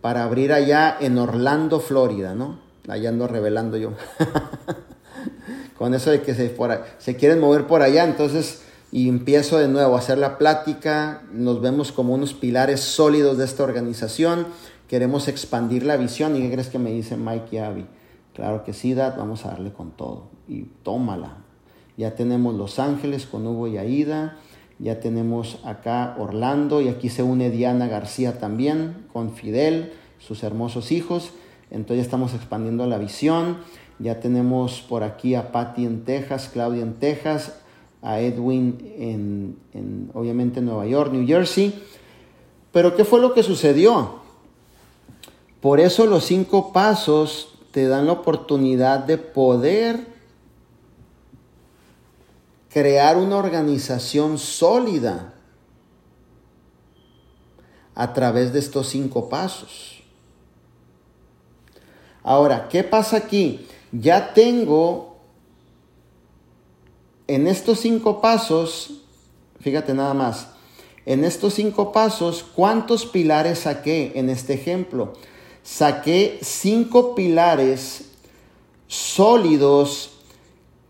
para abrir allá en Orlando, Florida, ¿no? Allá ando revelando yo. con eso de que se, quieren mover por allá, entonces empiezo de nuevo a hacer la plática, nos vemos como unos pilares sólidos de esta organización, queremos expandir la visión y ¿qué crees que me dice Mike y Abby? Claro que sí, Dad, vamos a darle con todo y tómala. Ya tenemos Los Ángeles con Hugo y Aida, ya tenemos acá Orlando y aquí se une Diana García también con Fidel, sus hermosos hijos, entonces ya estamos expandiendo la visión ya tenemos por aquí a Patty en Texas, Claudia en Texas, a Edwin en, en obviamente Nueva York, New Jersey. Pero ¿qué fue lo que sucedió? Por eso los cinco pasos te dan la oportunidad de poder crear una organización sólida a través de estos cinco pasos. Ahora, ¿qué pasa aquí? ya tengo en estos cinco pasos, fíjate nada más, en estos cinco pasos, ¿cuántos pilares saqué en este ejemplo? Saqué cinco pilares sólidos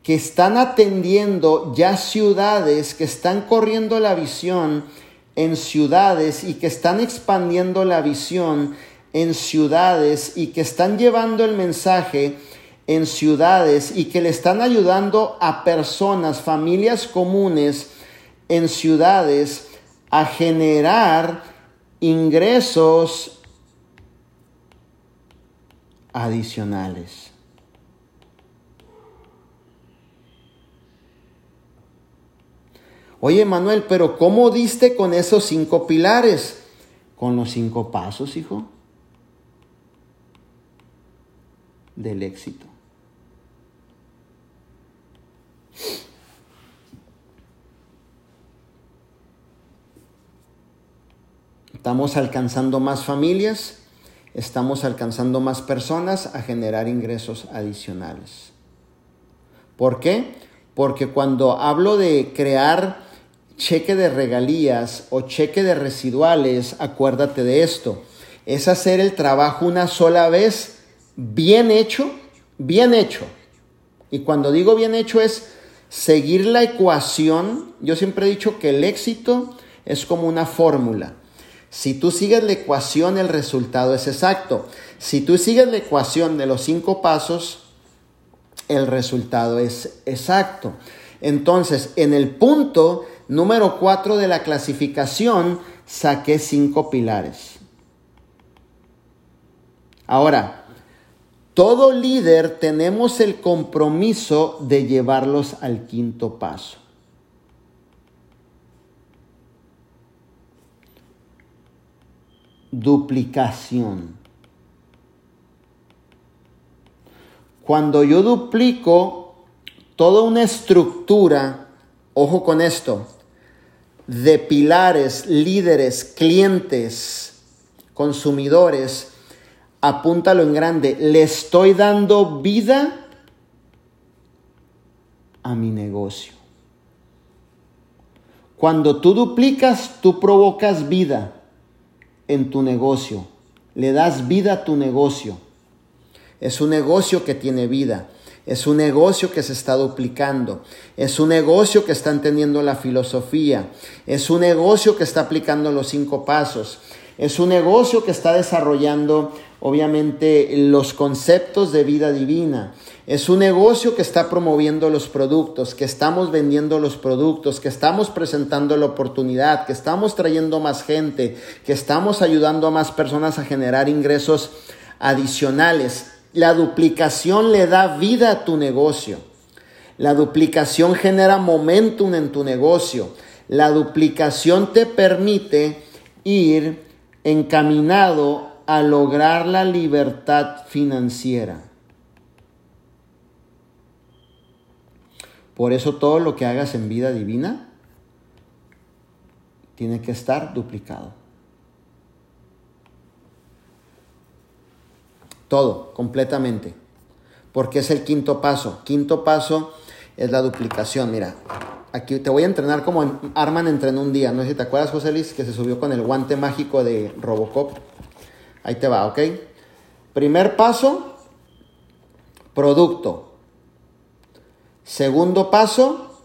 que están atendiendo ya ciudades, que están corriendo la visión en ciudades y que están expandiendo la visión en ciudades y que están llevando el mensaje en ciudades y que le están ayudando a personas, familias comunes en ciudades a generar ingresos adicionales. Oye Manuel, pero ¿cómo diste con esos cinco pilares? Con los cinco pasos, hijo, del éxito. Estamos alcanzando más familias, estamos alcanzando más personas a generar ingresos adicionales. ¿Por qué? Porque cuando hablo de crear cheque de regalías o cheque de residuales, acuérdate de esto, es hacer el trabajo una sola vez, bien hecho, bien hecho. Y cuando digo bien hecho es seguir la ecuación, yo siempre he dicho que el éxito es como una fórmula. Si tú sigues la ecuación, el resultado es exacto. Si tú sigues la ecuación de los cinco pasos, el resultado es exacto. Entonces, en el punto número 4 de la clasificación, saqué cinco pilares. Ahora, todo líder tenemos el compromiso de llevarlos al quinto paso. Duplicación. Cuando yo duplico toda una estructura, ojo con esto, de pilares, líderes, clientes, consumidores, apúntalo en grande, le estoy dando vida a mi negocio. Cuando tú duplicas, tú provocas vida en tu negocio. Le das vida a tu negocio. Es un negocio que tiene vida. Es un negocio que se está duplicando. Es un negocio que está entendiendo la filosofía. Es un negocio que está aplicando los cinco pasos. Es un negocio que está desarrollando obviamente los conceptos de vida divina. Es un negocio que está promoviendo los productos, que estamos vendiendo los productos, que estamos presentando la oportunidad, que estamos trayendo más gente, que estamos ayudando a más personas a generar ingresos adicionales. La duplicación le da vida a tu negocio. La duplicación genera momentum en tu negocio. La duplicación te permite ir encaminado a lograr la libertad financiera. Por eso todo lo que hagas en vida divina tiene que estar duplicado. Todo, completamente. Porque es el quinto paso. Quinto paso es la duplicación. Mira, aquí te voy a entrenar como Arman entrenó un día. No sé si te acuerdas, José Luis, que se subió con el guante mágico de Robocop. Ahí te va, ¿ok? Primer paso, producto. Segundo paso,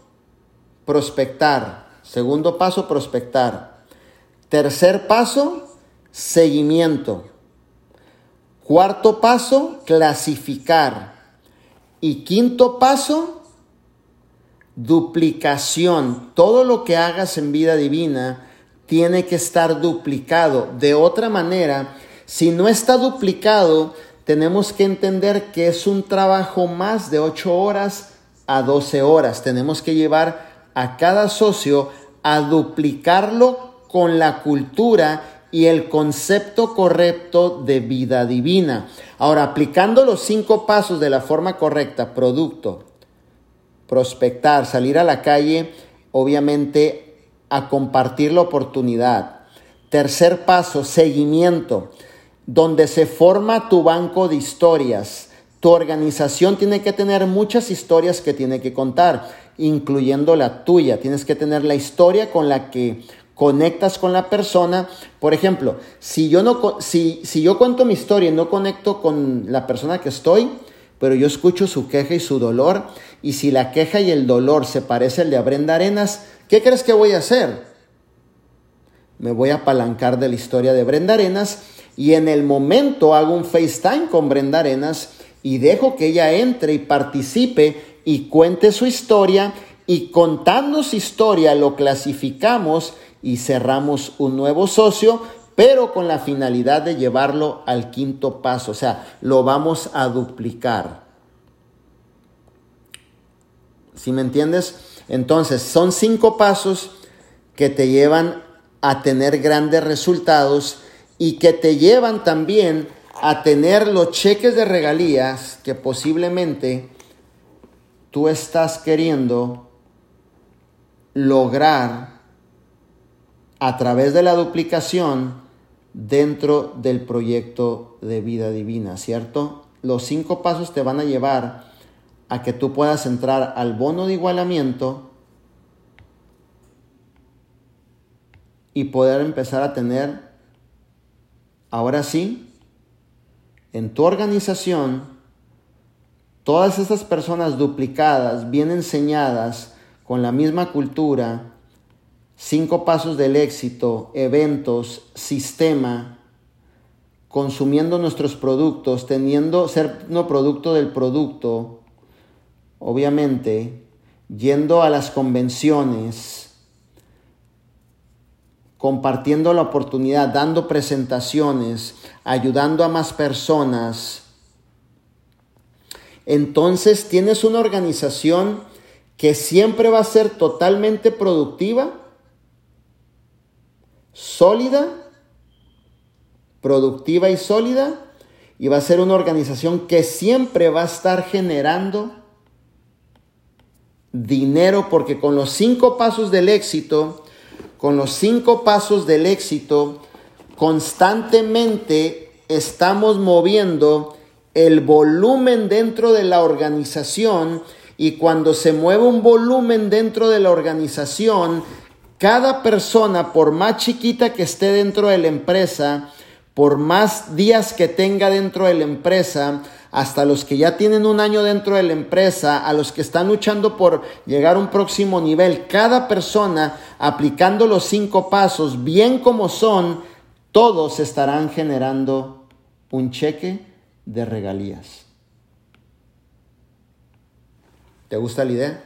prospectar. Segundo paso, prospectar. Tercer paso, seguimiento. Cuarto paso, clasificar. Y quinto paso, duplicación. Todo lo que hagas en vida divina tiene que estar duplicado. De otra manera, si no está duplicado, tenemos que entender que es un trabajo más de 8 horas a 12 horas. Tenemos que llevar a cada socio a duplicarlo con la cultura y el concepto correcto de vida divina. Ahora, aplicando los cinco pasos de la forma correcta, producto, prospectar, salir a la calle, obviamente a compartir la oportunidad. Tercer paso, seguimiento donde se forma tu banco de historias. Tu organización tiene que tener muchas historias que tiene que contar, incluyendo la tuya. Tienes que tener la historia con la que conectas con la persona. Por ejemplo, si yo, no, si, si yo cuento mi historia y no conecto con la persona que estoy, pero yo escucho su queja y su dolor, y si la queja y el dolor se parece al de Brenda Arenas, ¿qué crees que voy a hacer? Me voy a apalancar de la historia de Brenda Arenas y en el momento hago un FaceTime con Brenda Arenas y dejo que ella entre y participe y cuente su historia y contando su historia lo clasificamos y cerramos un nuevo socio, pero con la finalidad de llevarlo al quinto paso, o sea, lo vamos a duplicar. ¿Sí me entiendes? Entonces, son cinco pasos que te llevan a tener grandes resultados y que te llevan también a tener los cheques de regalías que posiblemente tú estás queriendo lograr a través de la duplicación dentro del proyecto de vida divina, ¿cierto? Los cinco pasos te van a llevar a que tú puedas entrar al bono de igualamiento y poder empezar a tener Ahora sí, en tu organización, todas estas personas duplicadas, bien enseñadas, con la misma cultura, cinco pasos del éxito, eventos, sistema, consumiendo nuestros productos, teniendo, ser no producto del producto, obviamente, yendo a las convenciones, compartiendo la oportunidad, dando presentaciones, ayudando a más personas, entonces tienes una organización que siempre va a ser totalmente productiva, sólida, productiva y sólida, y va a ser una organización que siempre va a estar generando dinero, porque con los cinco pasos del éxito, con los cinco pasos del éxito, constantemente estamos moviendo el volumen dentro de la organización y cuando se mueve un volumen dentro de la organización, cada persona, por más chiquita que esté dentro de la empresa, por más días que tenga dentro de la empresa, hasta los que ya tienen un año dentro de la empresa, a los que están luchando por llegar a un próximo nivel, cada persona aplicando los cinco pasos, bien como son, todos estarán generando un cheque de regalías. ¿Te gusta la idea?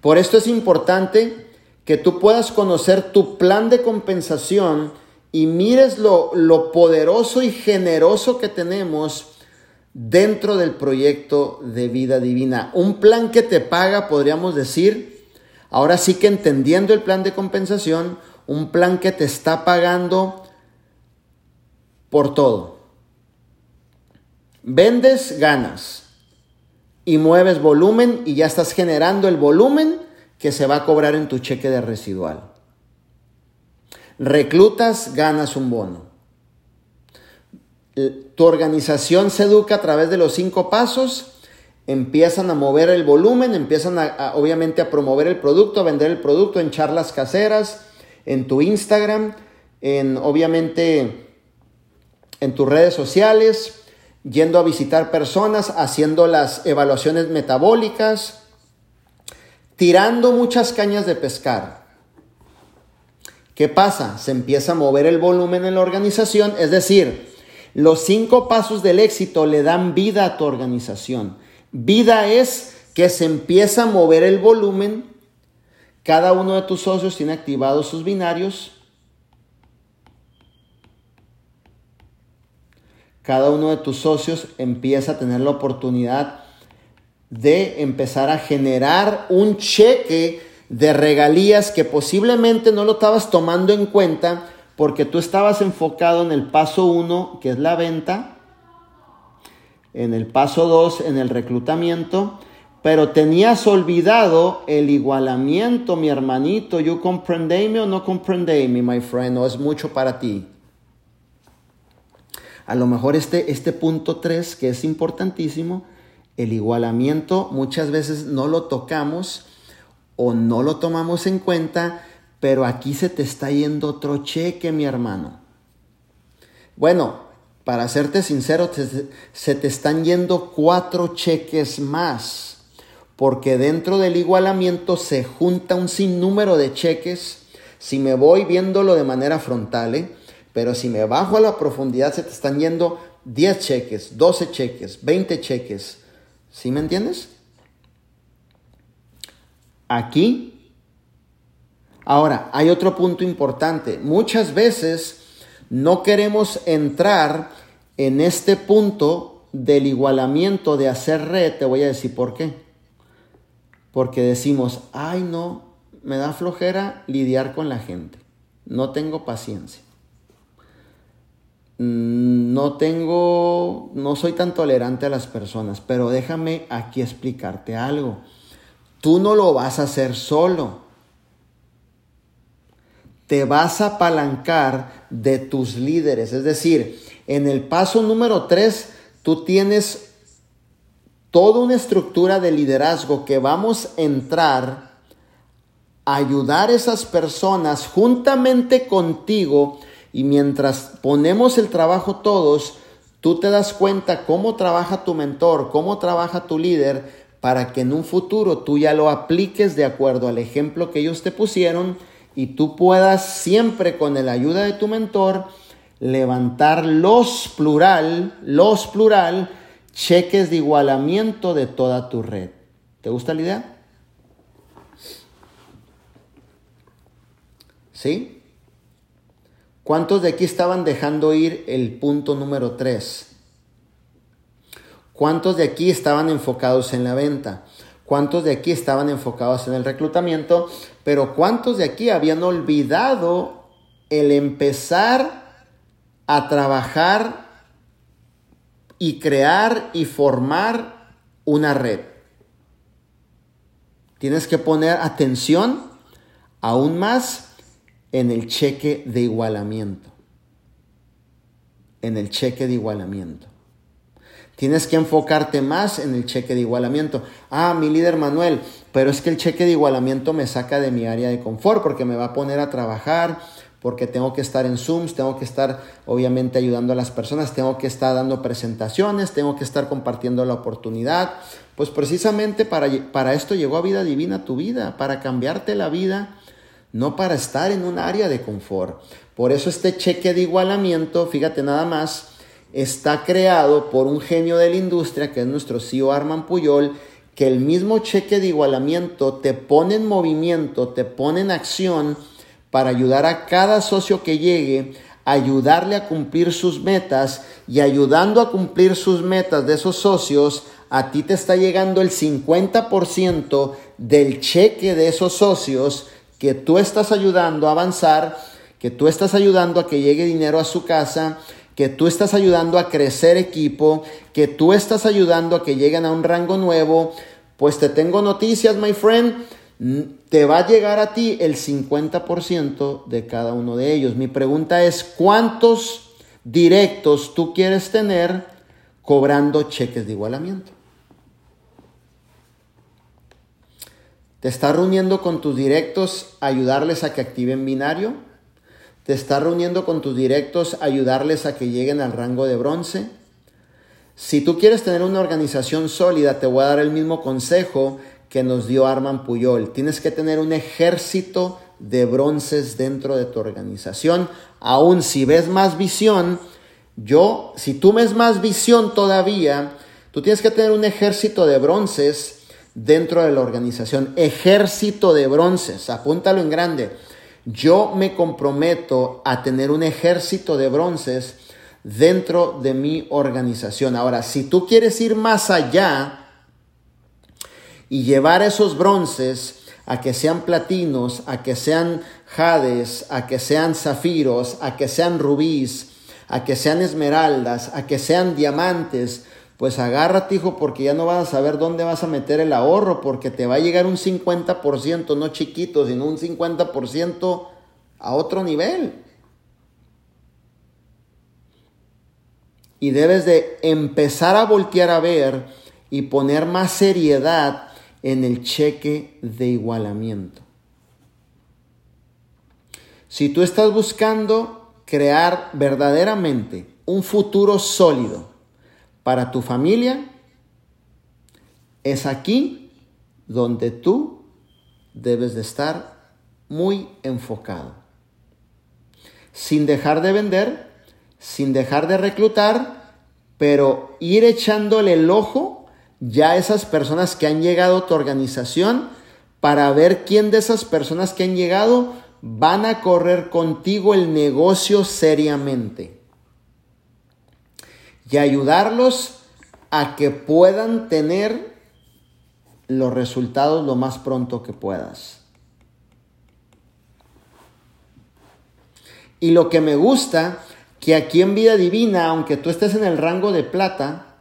Por esto es importante que tú puedas conocer tu plan de compensación y mires lo, lo poderoso y generoso que tenemos dentro del proyecto de vida divina. Un plan que te paga, podríamos decir, ahora sí que entendiendo el plan de compensación, un plan que te está pagando por todo. Vendes, ganas y mueves volumen y ya estás generando el volumen que se va a cobrar en tu cheque de residual. Reclutas, ganas un bono. Tu organización se educa a través de los cinco pasos, empiezan a mover el volumen, empiezan a, obviamente a promover el producto, a vender el producto en charlas caseras, en tu Instagram, en obviamente en tus redes sociales, yendo a visitar personas, haciendo las evaluaciones metabólicas, tirando muchas cañas de pescar. ¿Qué pasa? Se empieza a mover el volumen en la organización, es decir, los cinco pasos del éxito le dan vida a tu organización. Vida es que se empieza a mover el volumen, cada uno de tus socios tiene activados sus binarios, cada uno de tus socios empieza a tener la oportunidad de empezar a generar un cheque de regalías que posiblemente no lo estabas tomando en cuenta porque tú estabas enfocado en el paso 1, que es la venta, en el paso 2, en el reclutamiento, pero tenías olvidado el igualamiento, mi hermanito. ¿You comprendeme o no comprendeme, my friend? No es mucho para ti. A lo mejor este, este punto 3, que es importantísimo, el igualamiento muchas veces no lo tocamos o no lo tomamos en cuenta, pero aquí se te está yendo otro cheque, mi hermano. Bueno, para serte sincero, se te están yendo cuatro cheques más, porque dentro del igualamiento se junta un sinnúmero de cheques. Si me voy viéndolo de manera frontal, ¿eh? Pero si me bajo a la profundidad, se te están yendo 10 cheques, 12 cheques, 20 cheques. ¿Sí me entiendes? Aquí. Ahora, hay otro punto importante. Muchas veces no queremos entrar en este punto del igualamiento de hacer red. Te voy a decir por qué. Porque decimos, ay no, me da flojera lidiar con la gente. No tengo paciencia. Mm, no tengo, no soy tan tolerante a las personas, pero déjame aquí explicarte algo. Tú no lo vas a hacer solo. Te vas a apalancar de tus líderes. Es decir, en el paso número 3, tú tienes toda una estructura de liderazgo que vamos a entrar a ayudar a esas personas juntamente contigo y mientras ponemos el trabajo todos, tú te das cuenta cómo trabaja tu mentor, cómo trabaja tu líder, para que en un futuro tú ya lo apliques de acuerdo al ejemplo que ellos te pusieron y tú puedas siempre con la ayuda de tu mentor levantar los plural, los plural, cheques de igualamiento de toda tu red. ¿Te gusta la idea? ¿Sí? ¿Cuántos de aquí estaban dejando ir el punto número 3? ¿Cuántos de aquí estaban enfocados en la venta? ¿Cuántos de aquí estaban enfocados en el reclutamiento? Pero ¿cuántos de aquí habían olvidado el empezar a trabajar y crear y formar una red? Tienes que poner atención aún más en el cheque de igualamiento. En el cheque de igualamiento. Tienes que enfocarte más en el cheque de igualamiento. Ah, mi líder Manuel, pero es que el cheque de igualamiento me saca de mi área de confort porque me va a poner a trabajar, porque tengo que estar en Zooms, tengo que estar obviamente ayudando a las personas, tengo que estar dando presentaciones, tengo que estar compartiendo la oportunidad. Pues precisamente para, para esto llegó a vida divina tu vida, para cambiarte la vida, no para estar en un área de confort. Por eso este cheque de igualamiento, fíjate nada más, está creado por un genio de la industria, que es nuestro CEO Arman Puyol, que el mismo cheque de igualamiento te pone en movimiento, te pone en acción para ayudar a cada socio que llegue, ayudarle a cumplir sus metas y ayudando a cumplir sus metas de esos socios, a ti te está llegando el 50% del cheque de esos socios que tú estás ayudando a avanzar, que tú estás ayudando a que llegue dinero a su casa, que tú estás ayudando a crecer equipo, que tú estás ayudando a que lleguen a un rango nuevo, pues te tengo noticias, my friend. Te va a llegar a ti el 50% de cada uno de ellos. Mi pregunta es, ¿cuántos directos tú quieres tener cobrando cheques de igualamiento? ¿Te estás reuniendo con tus directos a ayudarles a que activen binario? Te estás reuniendo con tus directos, ayudarles a que lleguen al rango de bronce. Si tú quieres tener una organización sólida, te voy a dar el mismo consejo que nos dio Arman Puyol. Tienes que tener un ejército de bronces dentro de tu organización. Aún si ves más visión, yo, si tú ves más visión todavía, tú tienes que tener un ejército de bronces dentro de la organización. Ejército de bronces, apúntalo en grande yo me comprometo a tener un ejército de bronces dentro de mi organización. Ahora, si tú quieres ir más allá y llevar esos bronces a que sean platinos, a que sean jades, a que sean zafiros, a que sean rubíes, a que sean esmeraldas, a que sean diamantes, pues agárrate, hijo, porque ya no vas a saber dónde vas a meter el ahorro, porque te va a llegar un 50%, no chiquito, sino un 50% a otro nivel. Y debes de empezar a voltear a ver y poner más seriedad en el cheque de igualamiento. Si tú estás buscando crear verdaderamente un futuro sólido, para tu familia, es aquí donde tú debes de estar muy enfocado. Sin dejar de vender, sin dejar de reclutar, pero ir echándole el ojo ya a esas personas que han llegado a tu organización para ver quién de esas personas que han llegado van a correr contigo el negocio seriamente y ayudarlos a que puedan tener los resultados lo más pronto que puedas. Y lo que me gusta, que aquí en vida divina, aunque tú estés en el rango de plata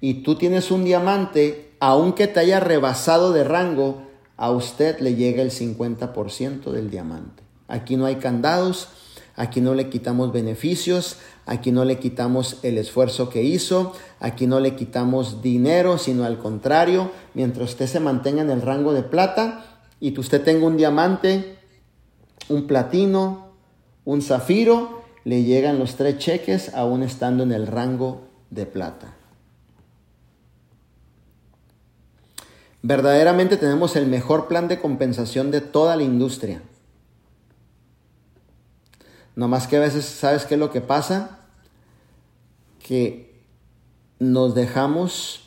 y tú tienes un diamante, aunque te haya rebasado de rango, a usted le llega el 50% del diamante. Aquí no hay candados, aquí no le quitamos beneficios, aquí no le quitamos el esfuerzo que hizo, aquí no le quitamos dinero, sino al contrario, mientras usted se mantenga en el rango de plata y usted tenga un diamante, un platino, un zafiro, le llegan los tres cheques aún estando en el rango de plata. Verdaderamente tenemos el mejor plan de compensación de toda la industria. No más que a veces, ¿sabes qué es lo que pasa? Que nos dejamos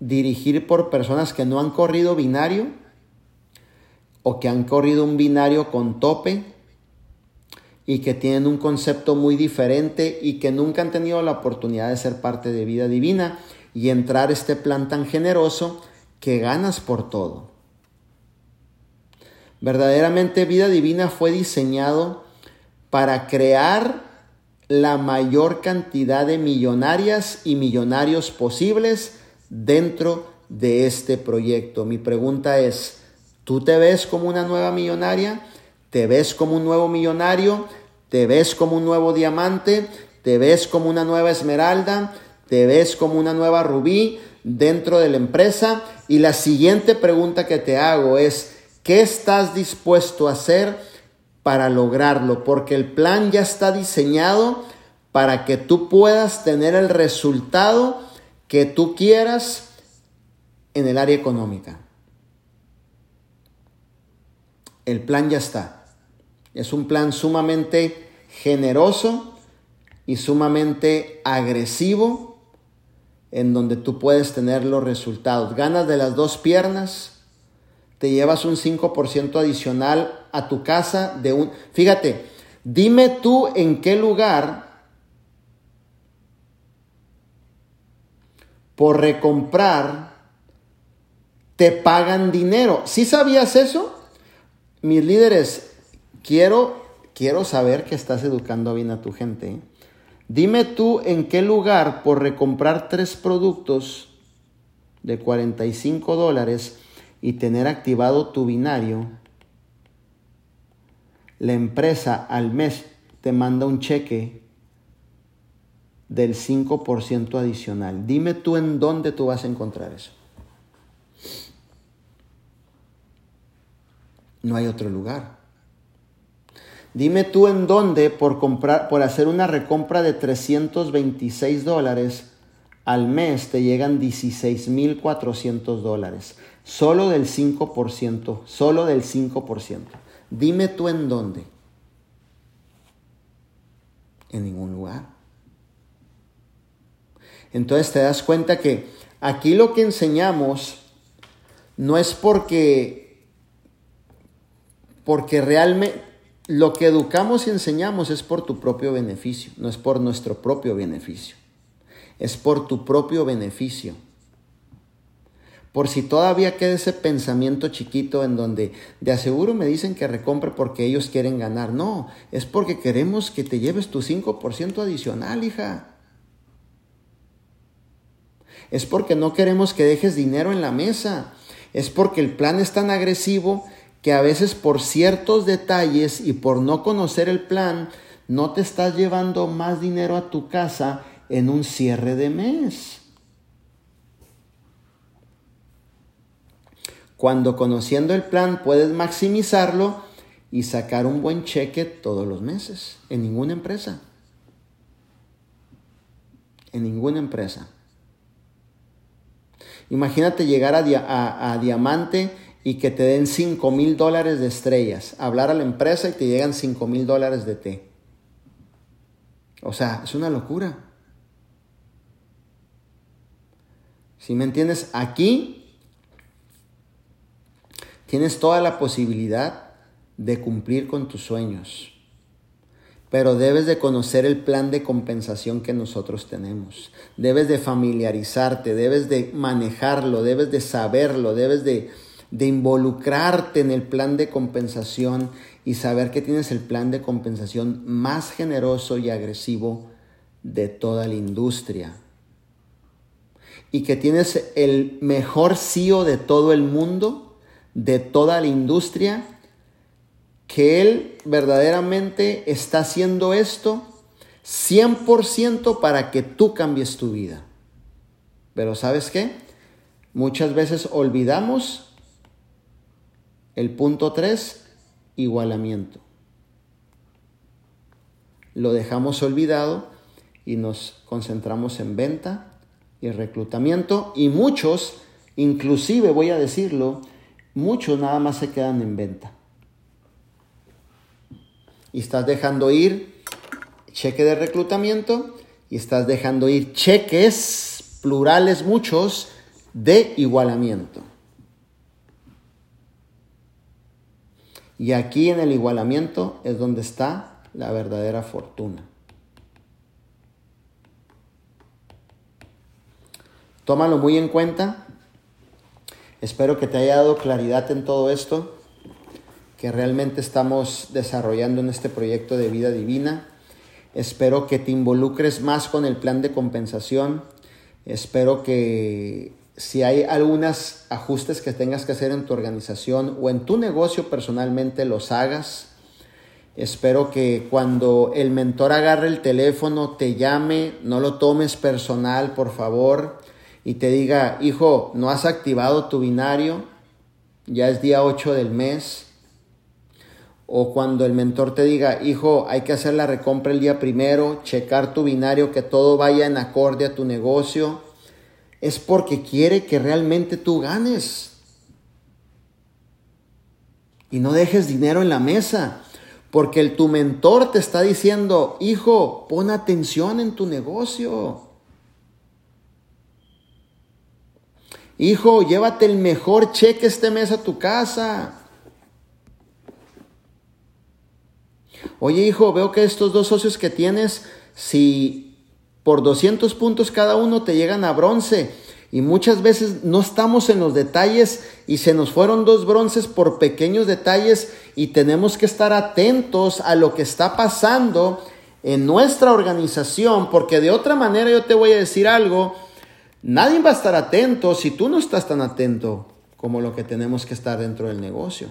dirigir por personas que no han corrido binario o que han corrido un binario con tope y que tienen un concepto muy diferente y que nunca han tenido la oportunidad de ser parte de vida divina y entrar este plan tan generoso que ganas por todo. Verdaderamente vida divina fue diseñado para crear la mayor cantidad de millonarias y millonarios posibles dentro de este proyecto. Mi pregunta es, ¿tú te ves como una nueva millonaria? ¿Te ves como un nuevo millonario? ¿Te ves como un nuevo diamante? ¿Te ves como una nueva esmeralda? ¿Te ves como una nueva rubí dentro de la empresa? Y la siguiente pregunta que te hago es, ¿qué estás dispuesto a hacer para lograrlo? Porque el plan ya está diseñado para que tú puedas tener el resultado que tú quieras en el área económica. El plan ya está. Es un plan sumamente generoso y sumamente agresivo en donde tú puedes tener los resultados. Ganas de las dos piernas, te llevas un 5% adicional a tu casa de un... Fíjate, dime tú en qué lugar por recomprar te pagan dinero. ¿Sí sabías eso? Mis líderes, quiero, quiero saber que estás educando bien a tu gente. Dime tú en qué lugar por recomprar tres productos de 45 dólares y tener activado tu binario, la empresa al mes te manda un cheque del 5% adicional. Dime tú en dónde tú vas a encontrar eso. No hay otro lugar. Dime tú en dónde por comprar, por hacer una recompra de 326 dólares al mes te llegan 16.400 dólares. Solo del 5%, solo del 5%. Dime tú en dónde. En ningún lugar. Entonces te das cuenta que aquí lo que enseñamos no es porque, porque realmente lo que educamos y enseñamos es por tu propio beneficio, no es por nuestro propio beneficio. Es por tu propio beneficio. Por si todavía queda ese pensamiento chiquito en donde de aseguro me dicen que recompre porque ellos quieren ganar. No, es porque queremos que te lleves tu 5% adicional, hija. Es porque no queremos que dejes dinero en la mesa. Es porque el plan es tan agresivo que a veces por ciertos detalles y por no conocer el plan, no te estás llevando más dinero a tu casa en un cierre de mes. Cuando conociendo el plan puedes maximizarlo y sacar un buen cheque todos los meses, en ninguna empresa. En ninguna empresa. Imagínate llegar a, Diamante y que te den 5 mil dólares de estrellas. Hablar a la empresa y te llegan 5 mil dólares de té. O sea, es una locura. Si me entiendes, aquí tienes toda la posibilidad de cumplir con tus sueños. Pero debes de conocer el plan de compensación que nosotros tenemos. Debes de familiarizarte, debes de manejarlo, debes de saberlo, debes de, involucrarte en el plan de compensación y saber que tienes el plan de compensación más generoso y agresivo de toda la industria. Y que tienes el mejor CEO de todo el mundo, de toda la industria, que él verdaderamente está haciendo esto 100% para que tú cambies tu vida. Pero ¿sabes qué? Muchas veces olvidamos el punto 3, igualamiento. Lo dejamos olvidado y nos concentramos en venta y reclutamiento y muchos, inclusive voy a decirlo, muchos nada más se quedan en venta. Y estás dejando ir cheque de reclutamiento y estás dejando ir cheques plurales muchos de igualamiento. Y aquí en el igualamiento es donde está la verdadera fortuna. Tómalo muy en cuenta. Espero que te haya dado claridad en todo esto que realmente estamos desarrollando en este proyecto de vida divina. Espero que te involucres más con el plan de compensación. Espero que si hay algunos ajustes que tengas que hacer en tu organización o en tu negocio personalmente, los hagas. Espero que cuando el mentor agarre el teléfono, te llame, no lo tomes personal, por favor, y te diga, hijo, no has activado tu binario, ya es día 8 del mes, o cuando el mentor te diga, hijo, hay que hacer la recompra el día primero, checar tu binario, que todo vaya en acorde a tu negocio, es porque quiere que realmente tú ganes. Y no dejes dinero en la mesa, porque el, tu mentor te está diciendo, hijo, pon atención en tu negocio. Hijo, llévate el mejor cheque este mes a tu casa. Oye hijo, veo que estos dos socios que tienes, si por 200 puntos cada uno te llegan a bronce, y muchas veces no estamos en los detalles y se nos fueron dos bronces por pequeños detalles y tenemos que estar atentos a lo que está pasando en nuestra organización, porque de otra manera yo te voy a decir algo, nadie va a estar atento si tú no estás tan atento como lo que tenemos que estar dentro del negocio.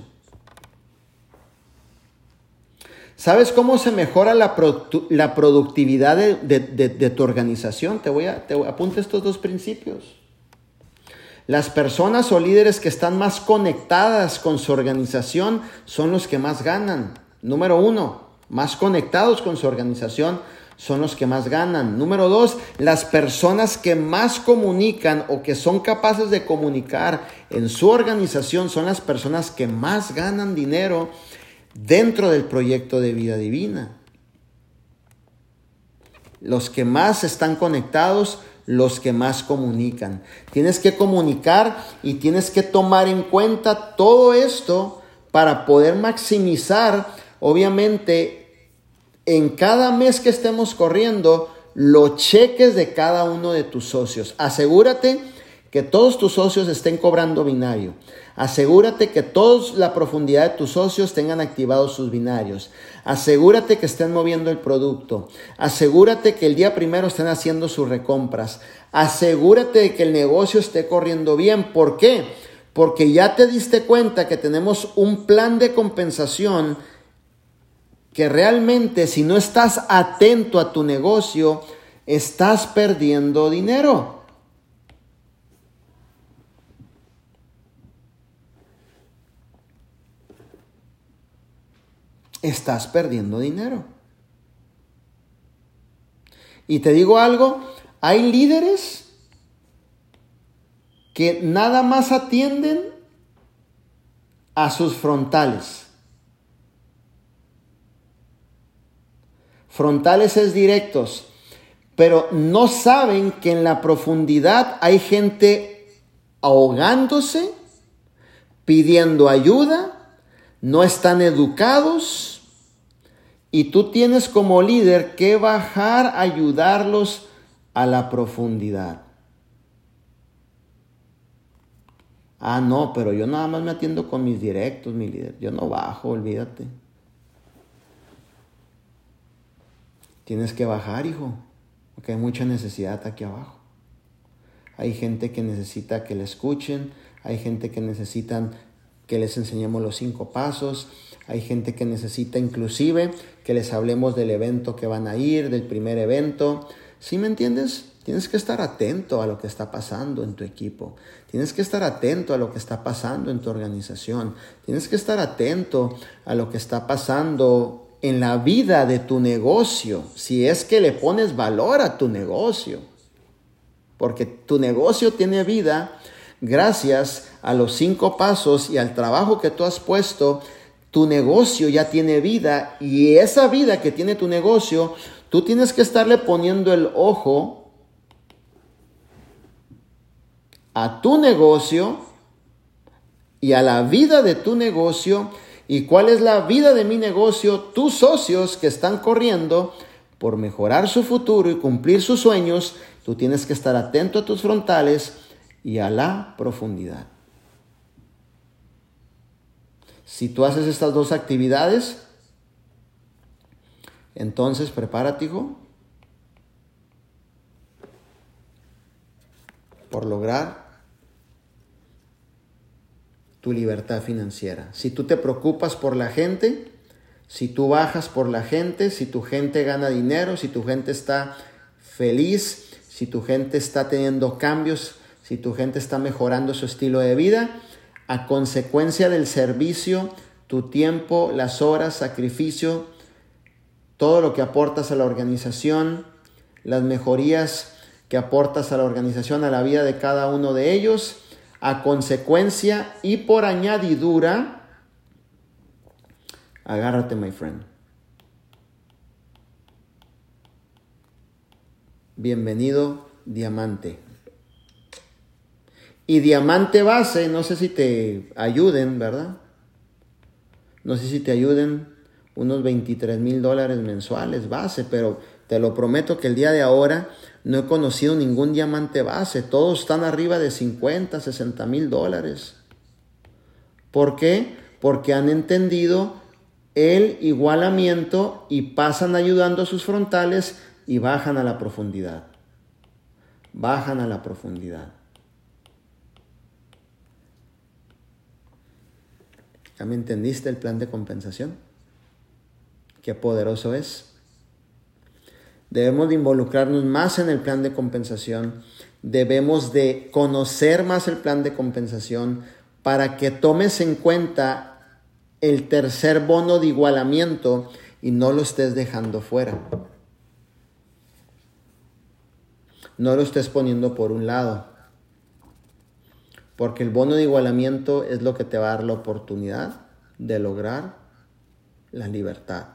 ¿Sabes cómo se mejora la, productividad de, tu organización? Te voy a te apunta estos dos principios. Las personas o líderes que están más conectadas con su organización son los que más ganan. Número uno, más conectados con su organización son los que más ganan. Número dos, las personas que más comunican o que son capaces de comunicar en su organización son las personas que más ganan dinero dentro del proyecto de vida divina. Los que más están conectados, los que más comunican. Tienes que comunicar y tienes que tomar en cuenta todo esto para poder maximizar, obviamente, en cada mes que estemos corriendo, los cheques de cada uno de tus socios. Asegúrate que todos tus socios estén cobrando binario. Asegúrate que toda la profundidad de tus socios tengan activados sus binarios. Asegúrate que estén moviendo el producto. Asegúrate que el día primero estén haciendo sus recompras. Asegúrate de que el negocio esté corriendo bien. ¿Por qué? Porque ya te diste cuenta que tenemos un plan de compensación que realmente si no estás atento a tu negocio, estás perdiendo dinero. estás perdiendo dinero. Y te digo algo, hay líderes que nada más atienden a sus frontales. Frontales es directos, pero no saben que en la profundidad hay gente ahogándose, pidiendo ayuda, no están educados y tú tienes como líder que bajar ayudarlos a la profundidad. Ah, no, pero yo nada más me atiendo con mis directos, mi líder. Yo no bajo, olvídate. Tienes que bajar, hijo, porque hay mucha necesidad aquí abajo. Hay gente que necesita que le escuchen, hay gente que necesitan que les enseñemos los cinco pasos. Hay gente que necesita inclusive que les hablemos del evento que van a ir, del primer evento. ¿Sí me entiendes? Tienes que estar atento a lo que está pasando en tu equipo. Tienes que estar atento a lo que está pasando en tu organización. Tienes que estar atento a lo que está pasando en la vida de tu negocio, si es que le pones valor a tu negocio. Porque tu negocio tiene vida gracias a los cinco pasos y al trabajo que tú has puesto, tu negocio ya tiene vida y esa vida que tiene tu negocio, tú tienes que estarle poniendo el ojo a tu negocio y a la vida de tu negocio ¿Y cuál es la vida de mi negocio? Tus socios que están corriendo por mejorar su futuro y cumplir sus sueños, tú tienes que estar atento a tus frontales y a la profundidad. Si tú haces estas dos actividades, entonces prepárate, hijo, por lograr tu libertad financiera. Si tú te preocupas por la gente, si tú bajas por la gente, si tu gente gana dinero, si tu gente está feliz, si tu gente está teniendo cambios, si tu gente está mejorando su estilo de vida, a consecuencia del servicio, tu tiempo, las horas, sacrificio, todo lo que aportas a la organización, las mejorías que aportas a la organización, a la vida de cada uno de ellos, a consecuencia y por añadidura, agárrate, my friend. Bienvenido, diamante. Y diamante base, no sé si te ayuden, ¿verdad? No sé si te ayuden unos 23 mil dólares mensuales base, pero te lo prometo que el día de ahora no he conocido ningún diamante base. Todos están arriba de 50, 60 mil dólares. ¿Por qué? Porque han entendido el igualamiento y pasan ayudando a sus frontales y bajan a la profundidad. Bajan a la profundidad. ¿Ya me entendiste el plan de compensación? Qué poderoso es. Debemos de involucrarnos más en el plan de compensación. Debemos de conocer más el plan de compensación para que tomes en cuenta el tercer bono de igualamiento y no lo estés dejando fuera. No lo estés poniendo por un lado porque el bono de igualamiento es lo que te va a dar la oportunidad de lograr la libertad.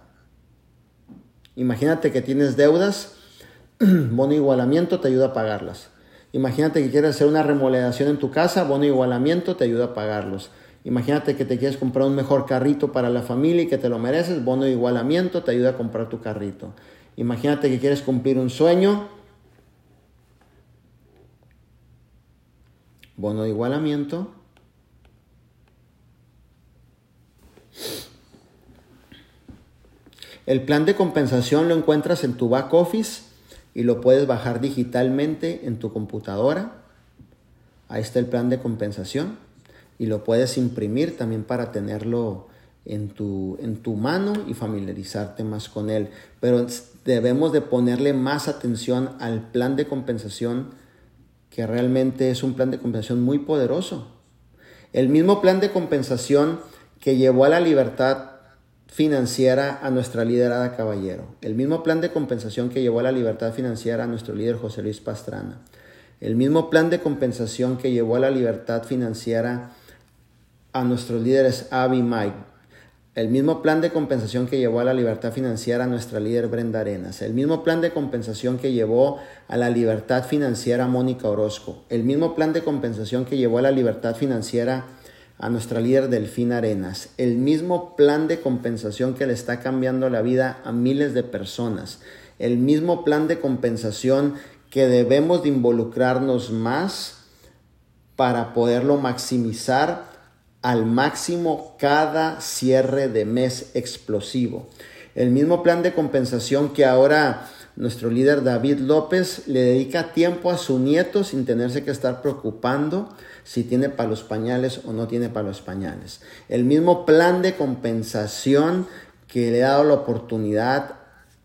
Imagínate que tienes deudas, bono igualamiento te ayuda a pagarlas. Imagínate que quieres hacer una remodelación en tu casa, bono igualamiento te ayuda a pagarlos. Imagínate que te quieres comprar un mejor carrito para la familia y que te lo mereces, bono de igualamiento te ayuda a comprar tu carrito. Imagínate que quieres cumplir un sueño, bono de igualamiento. El plan de compensación lo encuentras en tu back office y lo puedes bajar digitalmente en tu computadora. Ahí está el plan de compensación y lo puedes imprimir también para tenerlo en tu, en tu mano y familiarizarte más con él. Pero debemos de ponerle más atención al plan de compensación que realmente es un plan de compensación muy poderoso. El mismo plan de compensación que llevó a la libertad financiera a nuestra liderada caballero. El mismo plan de compensación que llevó a la libertad financiera a nuestro líder José Luis Pastrana. El mismo plan de compensación que llevó a la libertad financiera a nuestros líderes Abby Mike, el mismo plan de compensación que llevó a la libertad financiera a nuestra líder Brenda Arenas. El mismo plan de compensación que llevó a la libertad financiera a Mónica Orozco. El mismo plan de compensación que llevó a la libertad financiera a nuestra líder Delfina Arenas. El mismo plan de compensación que le está cambiando la vida a miles de personas. El mismo plan de compensación que debemos de involucrarnos más para poderlo maximizar al máximo cada cierre de mes explosivo. El mismo plan de compensación que ahora nuestro líder David López le dedica tiempo a su nieto sin tenerse que estar preocupando si tiene para los pañales o no tiene para los pañales. El mismo plan de compensación que le ha dado la oportunidad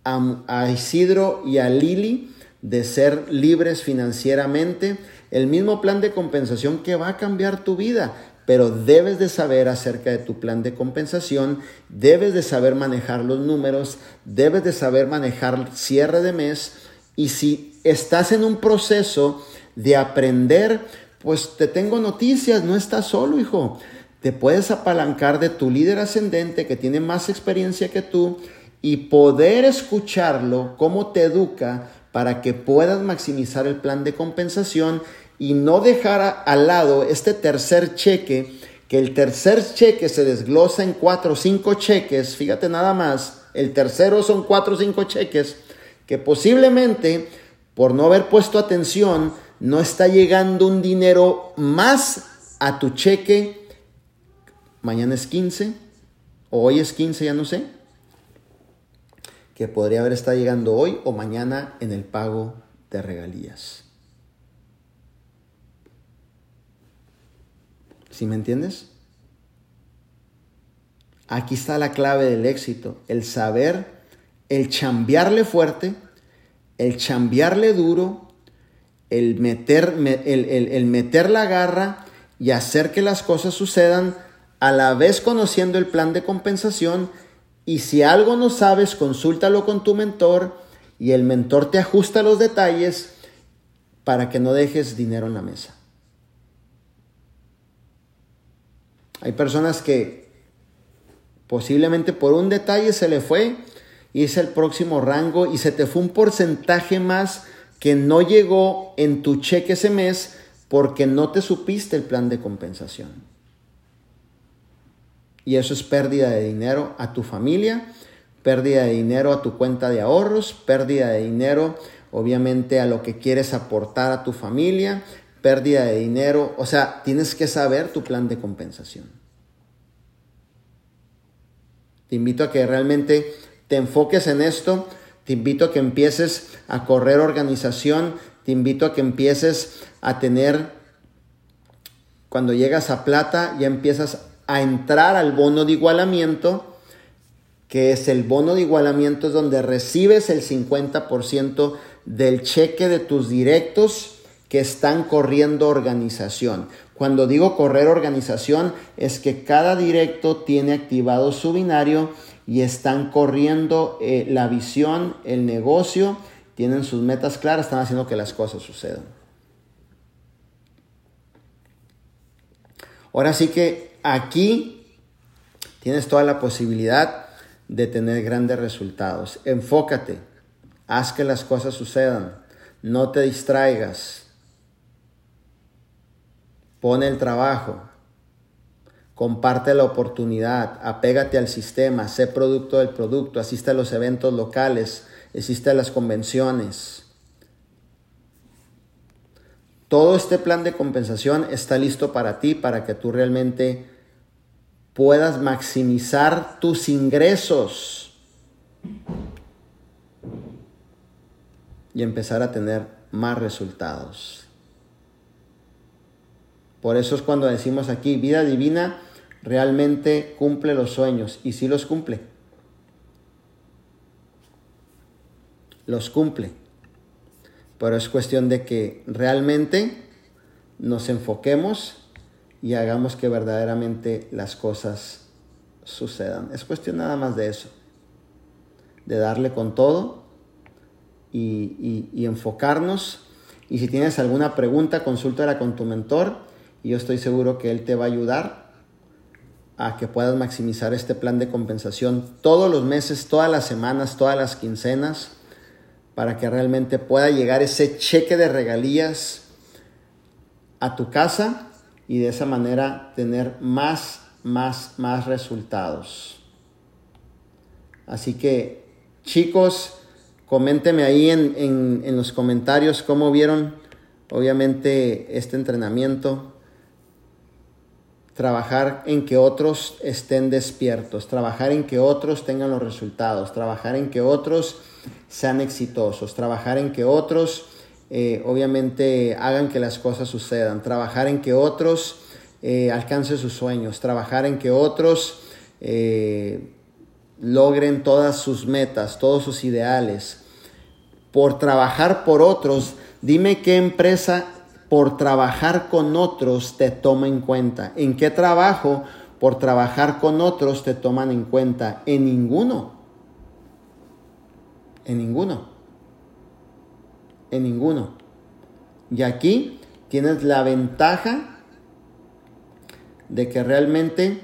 a, Isidro y a Lili de ser libres financieramente. El mismo plan de compensación que va a cambiar tu vida pero debes de saber acerca de tu plan de compensación, debes de saber manejar los números, debes de saber manejar cierre de mes y si estás en un proceso de aprender, pues te tengo noticias, no estás solo, hijo. Te puedes apalancar de tu líder ascendente que tiene más experiencia que tú y poder escucharlo, cómo te educa para que puedas maximizar el plan de compensación y no dejar al lado este tercer cheque que el tercer cheque se desglosa en cuatro o cinco cheques, fíjate nada más, el tercero son cuatro o cinco cheques, que posiblemente por no haber puesto atención no está llegando un dinero más a tu cheque, mañana es 15, o hoy es 15, ya no sé, que podría haber estado llegando hoy o mañana en el pago de regalías. ¿Sí me entiendes? Aquí está la clave del éxito, el saber, el chambearle fuerte, el chambearle duro, el meter, el, el meter la garra y hacer que las cosas sucedan a la vez conociendo el plan de compensación y si algo no sabes, consúltalo con tu mentor y el mentor te ajusta los detalles para que no dejes dinero en la mesa. Hay personas que posiblemente por un detalle se le fue y es el próximo rango y se te fue un porcentaje más que no llegó en tu cheque ese mes porque no te supiste el plan de compensación. Y eso es pérdida de dinero a tu familia, pérdida de dinero a tu cuenta de ahorros, pérdida de dinero obviamente a lo que quieres aportar a tu familia, pérdida de dinero, o sea, tienes que saber tu plan de compensación. Te invito a que realmente te enfoques en esto, te invito a que empieces a correr organización, te invito a que empieces a tener, cuando llegas a plata, ya empiezas a entrar al bono de igualamiento, que es el bono de igualamiento, es donde recibes el 50% del cheque de tus directos que están corriendo organización. Cuando digo correr organización es que cada directo tiene activado su binario y están corriendo eh, la visión, el negocio, tienen sus metas claras, están haciendo que las cosas sucedan. Ahora sí que aquí tienes toda la posibilidad de tener grandes resultados. Enfócate, haz que las cosas sucedan, no te distraigas, pone el trabajo, comparte la oportunidad, apégate al sistema, sé producto del producto, asiste a los eventos locales, asiste a las convenciones. Todo este plan de compensación está listo para ti, para que tú realmente puedas maximizar tus ingresos y empezar a tener más resultados. Por eso es cuando decimos aquí, vida divina realmente cumple los sueños y sí los cumple. Los cumple. Pero es cuestión de que realmente nos enfoquemos y hagamos que verdaderamente las cosas sucedan. Es cuestión nada más de eso, de darle con todo y, enfocarnos. Y si tienes alguna pregunta, consúltala con tu mentor y yo estoy seguro que Él te va a ayudar a que puedas maximizar este plan de compensación todos los meses, todas las semanas, todas las quincenas, para que realmente pueda llegar ese cheque de regalías a tu casa y de esa manera tener más, más, más resultados. Así que chicos, coménteme ahí en, en los comentarios cómo vieron obviamente este entrenamiento trabajar en que otros estén despiertos, trabajar en que otros tengan los resultados, trabajar en que otros sean exitosos, trabajar en que otros eh, obviamente hagan que las cosas sucedan, trabajar en que otros eh, alcancen sus sueños, trabajar en que otros eh, logren todas sus metas, todos sus ideales. Por trabajar por otros, dime qué empresa por trabajar con otros te toma en cuenta. ¿En qué trabajo por trabajar con otros te toman en cuenta? En ninguno. En ninguno. En ninguno. Y aquí tienes la ventaja de que realmente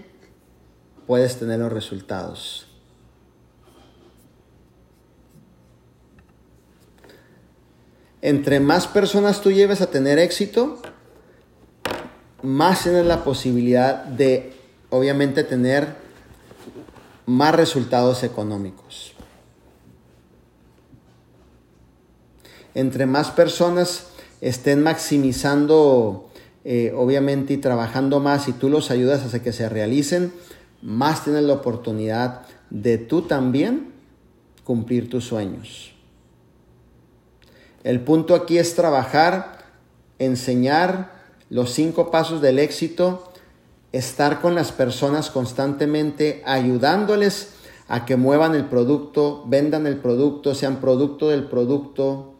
puedes tener los resultados. Entre más personas tú lleves a tener éxito, más tienes la posibilidad de, obviamente, tener más resultados económicos. Entre más personas estén maximizando, eh, obviamente, y trabajando más y tú los ayudas a que se realicen, más tienes la oportunidad de tú también cumplir tus sueños. El punto aquí es trabajar, enseñar los cinco pasos del éxito, estar con las personas constantemente, ayudándoles a que muevan el producto, vendan el producto, sean producto del producto,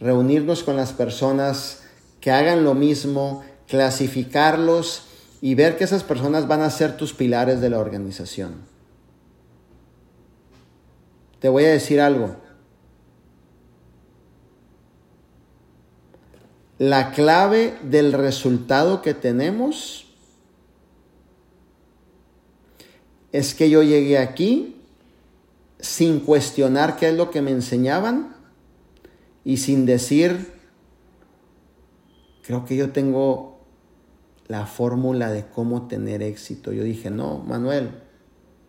reunirnos con las personas que hagan lo mismo, clasificarlos y ver que esas personas van a ser tus pilares de la organización. Te voy a decir algo. La clave del resultado que tenemos es que yo llegué aquí sin cuestionar qué es lo que me enseñaban y sin decir, creo que yo tengo la fórmula de cómo tener éxito. Yo dije, no, Manuel,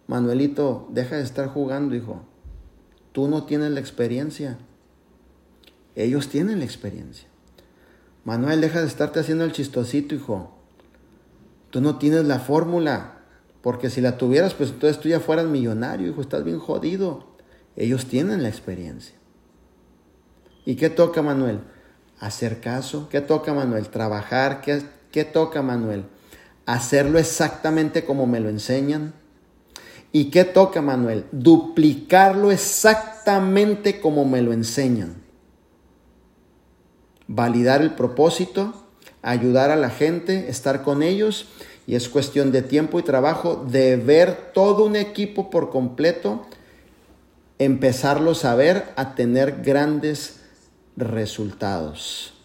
Manuelito, deja de estar jugando, hijo. Tú no tienes la experiencia. Ellos tienen la experiencia. Manuel, deja de estarte haciendo el chistosito, hijo. Tú no tienes la fórmula. Porque si la tuvieras, pues entonces tú ya fueras millonario, hijo. Estás bien jodido. Ellos tienen la experiencia. ¿Y qué toca, Manuel? Hacer caso. ¿Qué toca, Manuel? Trabajar. ¿Qué, ¿Qué toca, Manuel? Hacerlo exactamente como me lo enseñan. ¿Y qué toca, Manuel? Duplicarlo exactamente como me lo enseñan. Validar el propósito, ayudar a la gente, estar con ellos. Y es cuestión de tiempo y trabajo de ver todo un equipo por completo, empezarlos a ver, a tener grandes resultados.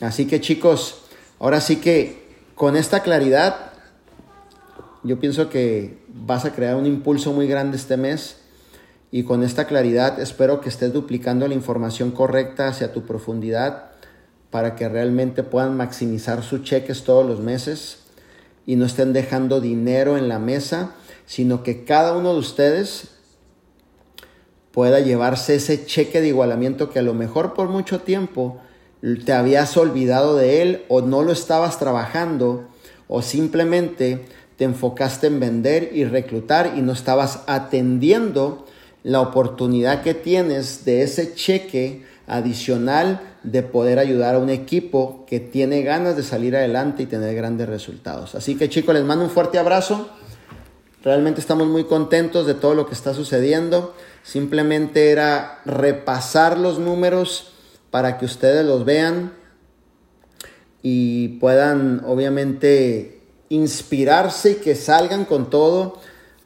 Así que chicos, ahora sí que con esta claridad, yo pienso que vas a crear un impulso muy grande este mes y con esta claridad espero que estés duplicando la información correcta hacia tu profundidad para que realmente puedan maximizar sus cheques todos los meses y no estén dejando dinero en la mesa, sino que cada uno de ustedes pueda llevarse ese cheque de igualamiento que a lo mejor por mucho tiempo te habías olvidado de él o no lo estabas trabajando o simplemente te enfocaste en vender y reclutar y no estabas atendiendo la oportunidad que tienes de ese cheque adicional de poder ayudar a un equipo que tiene ganas de salir adelante y tener grandes resultados. Así que chicos, les mando un fuerte abrazo. Realmente estamos muy contentos de todo lo que está sucediendo. Simplemente era repasar los números para que ustedes los vean y puedan obviamente inspirarse y que salgan con todo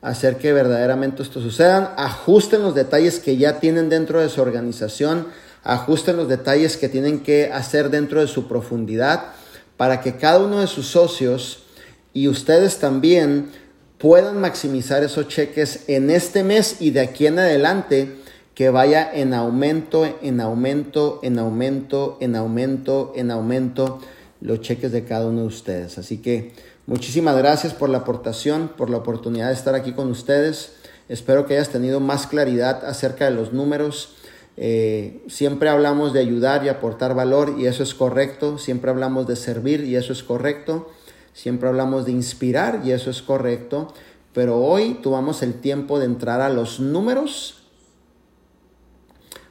hacer que verdaderamente esto suceda. Ajusten los detalles que ya tienen dentro de su organización, ajusten los detalles que tienen que hacer dentro de su profundidad para que cada uno de sus socios y ustedes también puedan maximizar esos cheques en este mes y de aquí en adelante que vaya en aumento, en aumento, en aumento, en aumento, en aumento los cheques de cada uno de ustedes. Así que muchísimas gracias por la aportación, por la oportunidad de estar aquí con ustedes. Espero que hayas tenido más claridad acerca de los números. Eh, siempre hablamos de ayudar y aportar valor y eso es correcto. Siempre hablamos de servir y eso es correcto. Siempre hablamos de inspirar y eso es correcto. Pero hoy tomamos el tiempo de entrar a los números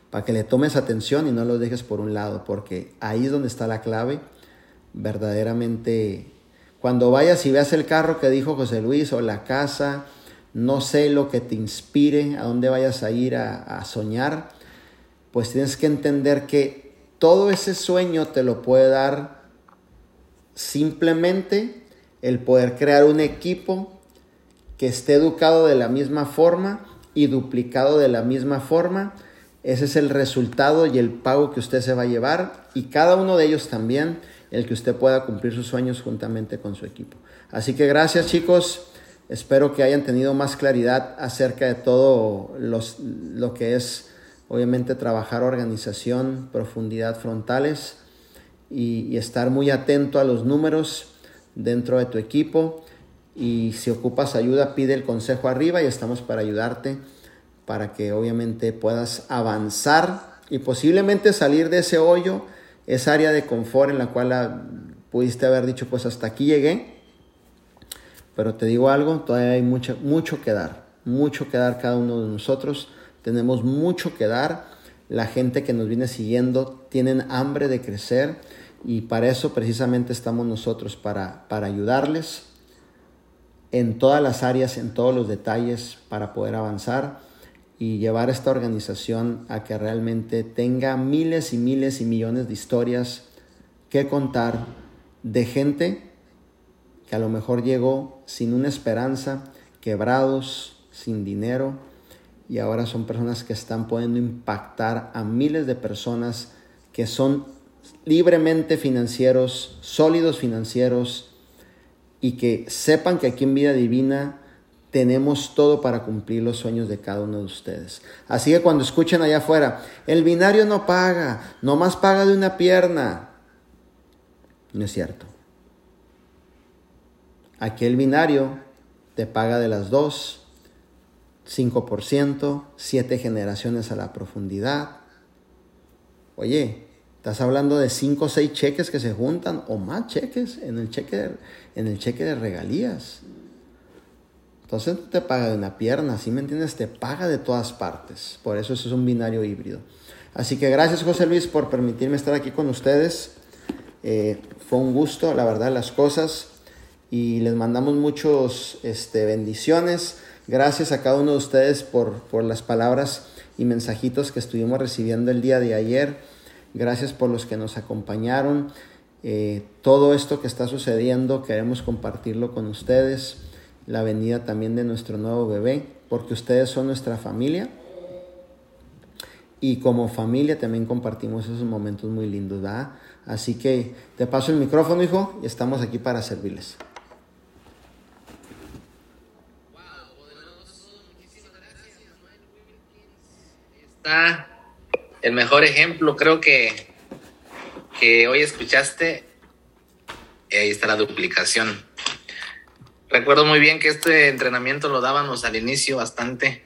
para que le tomes atención y no lo dejes por un lado, porque ahí es donde está la clave. Verdaderamente, cuando vayas y veas el carro que dijo José Luis o la casa, no sé lo que te inspire, a dónde vayas a ir a, a soñar, pues tienes que entender que todo ese sueño te lo puede dar simplemente el poder crear un equipo que esté educado de la misma forma y duplicado de la misma forma. Ese es el resultado y el pago que usted se va a llevar y cada uno de ellos también el que usted pueda cumplir sus sueños juntamente con su equipo. Así que gracias chicos, espero que hayan tenido más claridad acerca de todo lo que es obviamente trabajar organización, profundidad frontales y, estar muy atento a los números dentro de tu equipo. Y si ocupas ayuda, pide el consejo arriba y estamos para ayudarte para que obviamente puedas avanzar y posiblemente salir de ese hoyo, esa área de confort en la cual pudiste haber dicho, pues hasta aquí llegué. Pero te digo algo, todavía hay mucho, mucho que dar, mucho que dar cada uno de nosotros. Tenemos mucho que dar. La gente que nos viene siguiendo tienen hambre de crecer y para eso precisamente estamos nosotros, para, para ayudarles en todas las áreas, en todos los detalles, para poder avanzar y llevar esta organización a que realmente tenga miles y miles y millones de historias que contar de gente que a lo mejor llegó sin una esperanza, quebrados, sin dinero, y ahora son personas que están pudiendo impactar a miles de personas que son libremente financieros, sólidos financieros, y que sepan que aquí en Vida Divina tenemos todo para cumplir los sueños de cada uno de ustedes. Así que cuando escuchen allá afuera, el binario no paga, nomás paga de una pierna. No es cierto. Aquí el binario te paga de las dos, 5%, siete generaciones a la profundidad. Oye, estás hablando de cinco o seis cheques que se juntan o más cheques en el cheque de, en el cheque de regalías. Entonces te paga de una pierna, ¿sí me entiendes? Te paga de todas partes. Por eso eso es un binario híbrido. Así que gracias José Luis por permitirme estar aquí con ustedes. Eh, fue un gusto, la verdad, las cosas. Y les mandamos muchos este, bendiciones. Gracias a cada uno de ustedes por, por las palabras y mensajitos que estuvimos recibiendo el día de ayer. Gracias por los que nos acompañaron. Eh, todo esto que está sucediendo queremos compartirlo con ustedes. La venida también de nuestro nuevo bebé, porque ustedes son nuestra familia. Y como familia también compartimos esos momentos muy lindos. Así que te paso el micrófono, hijo, y estamos aquí para servirles. está el mejor ejemplo, creo que, que hoy escuchaste. ahí está la duplicación. Recuerdo muy bien que este entrenamiento lo dábamos al inicio bastante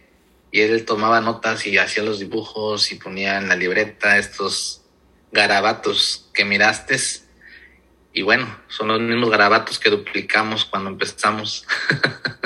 y él tomaba notas y hacía los dibujos y ponía en la libreta estos garabatos que miraste. Y bueno, son los mismos garabatos que duplicamos cuando empezamos.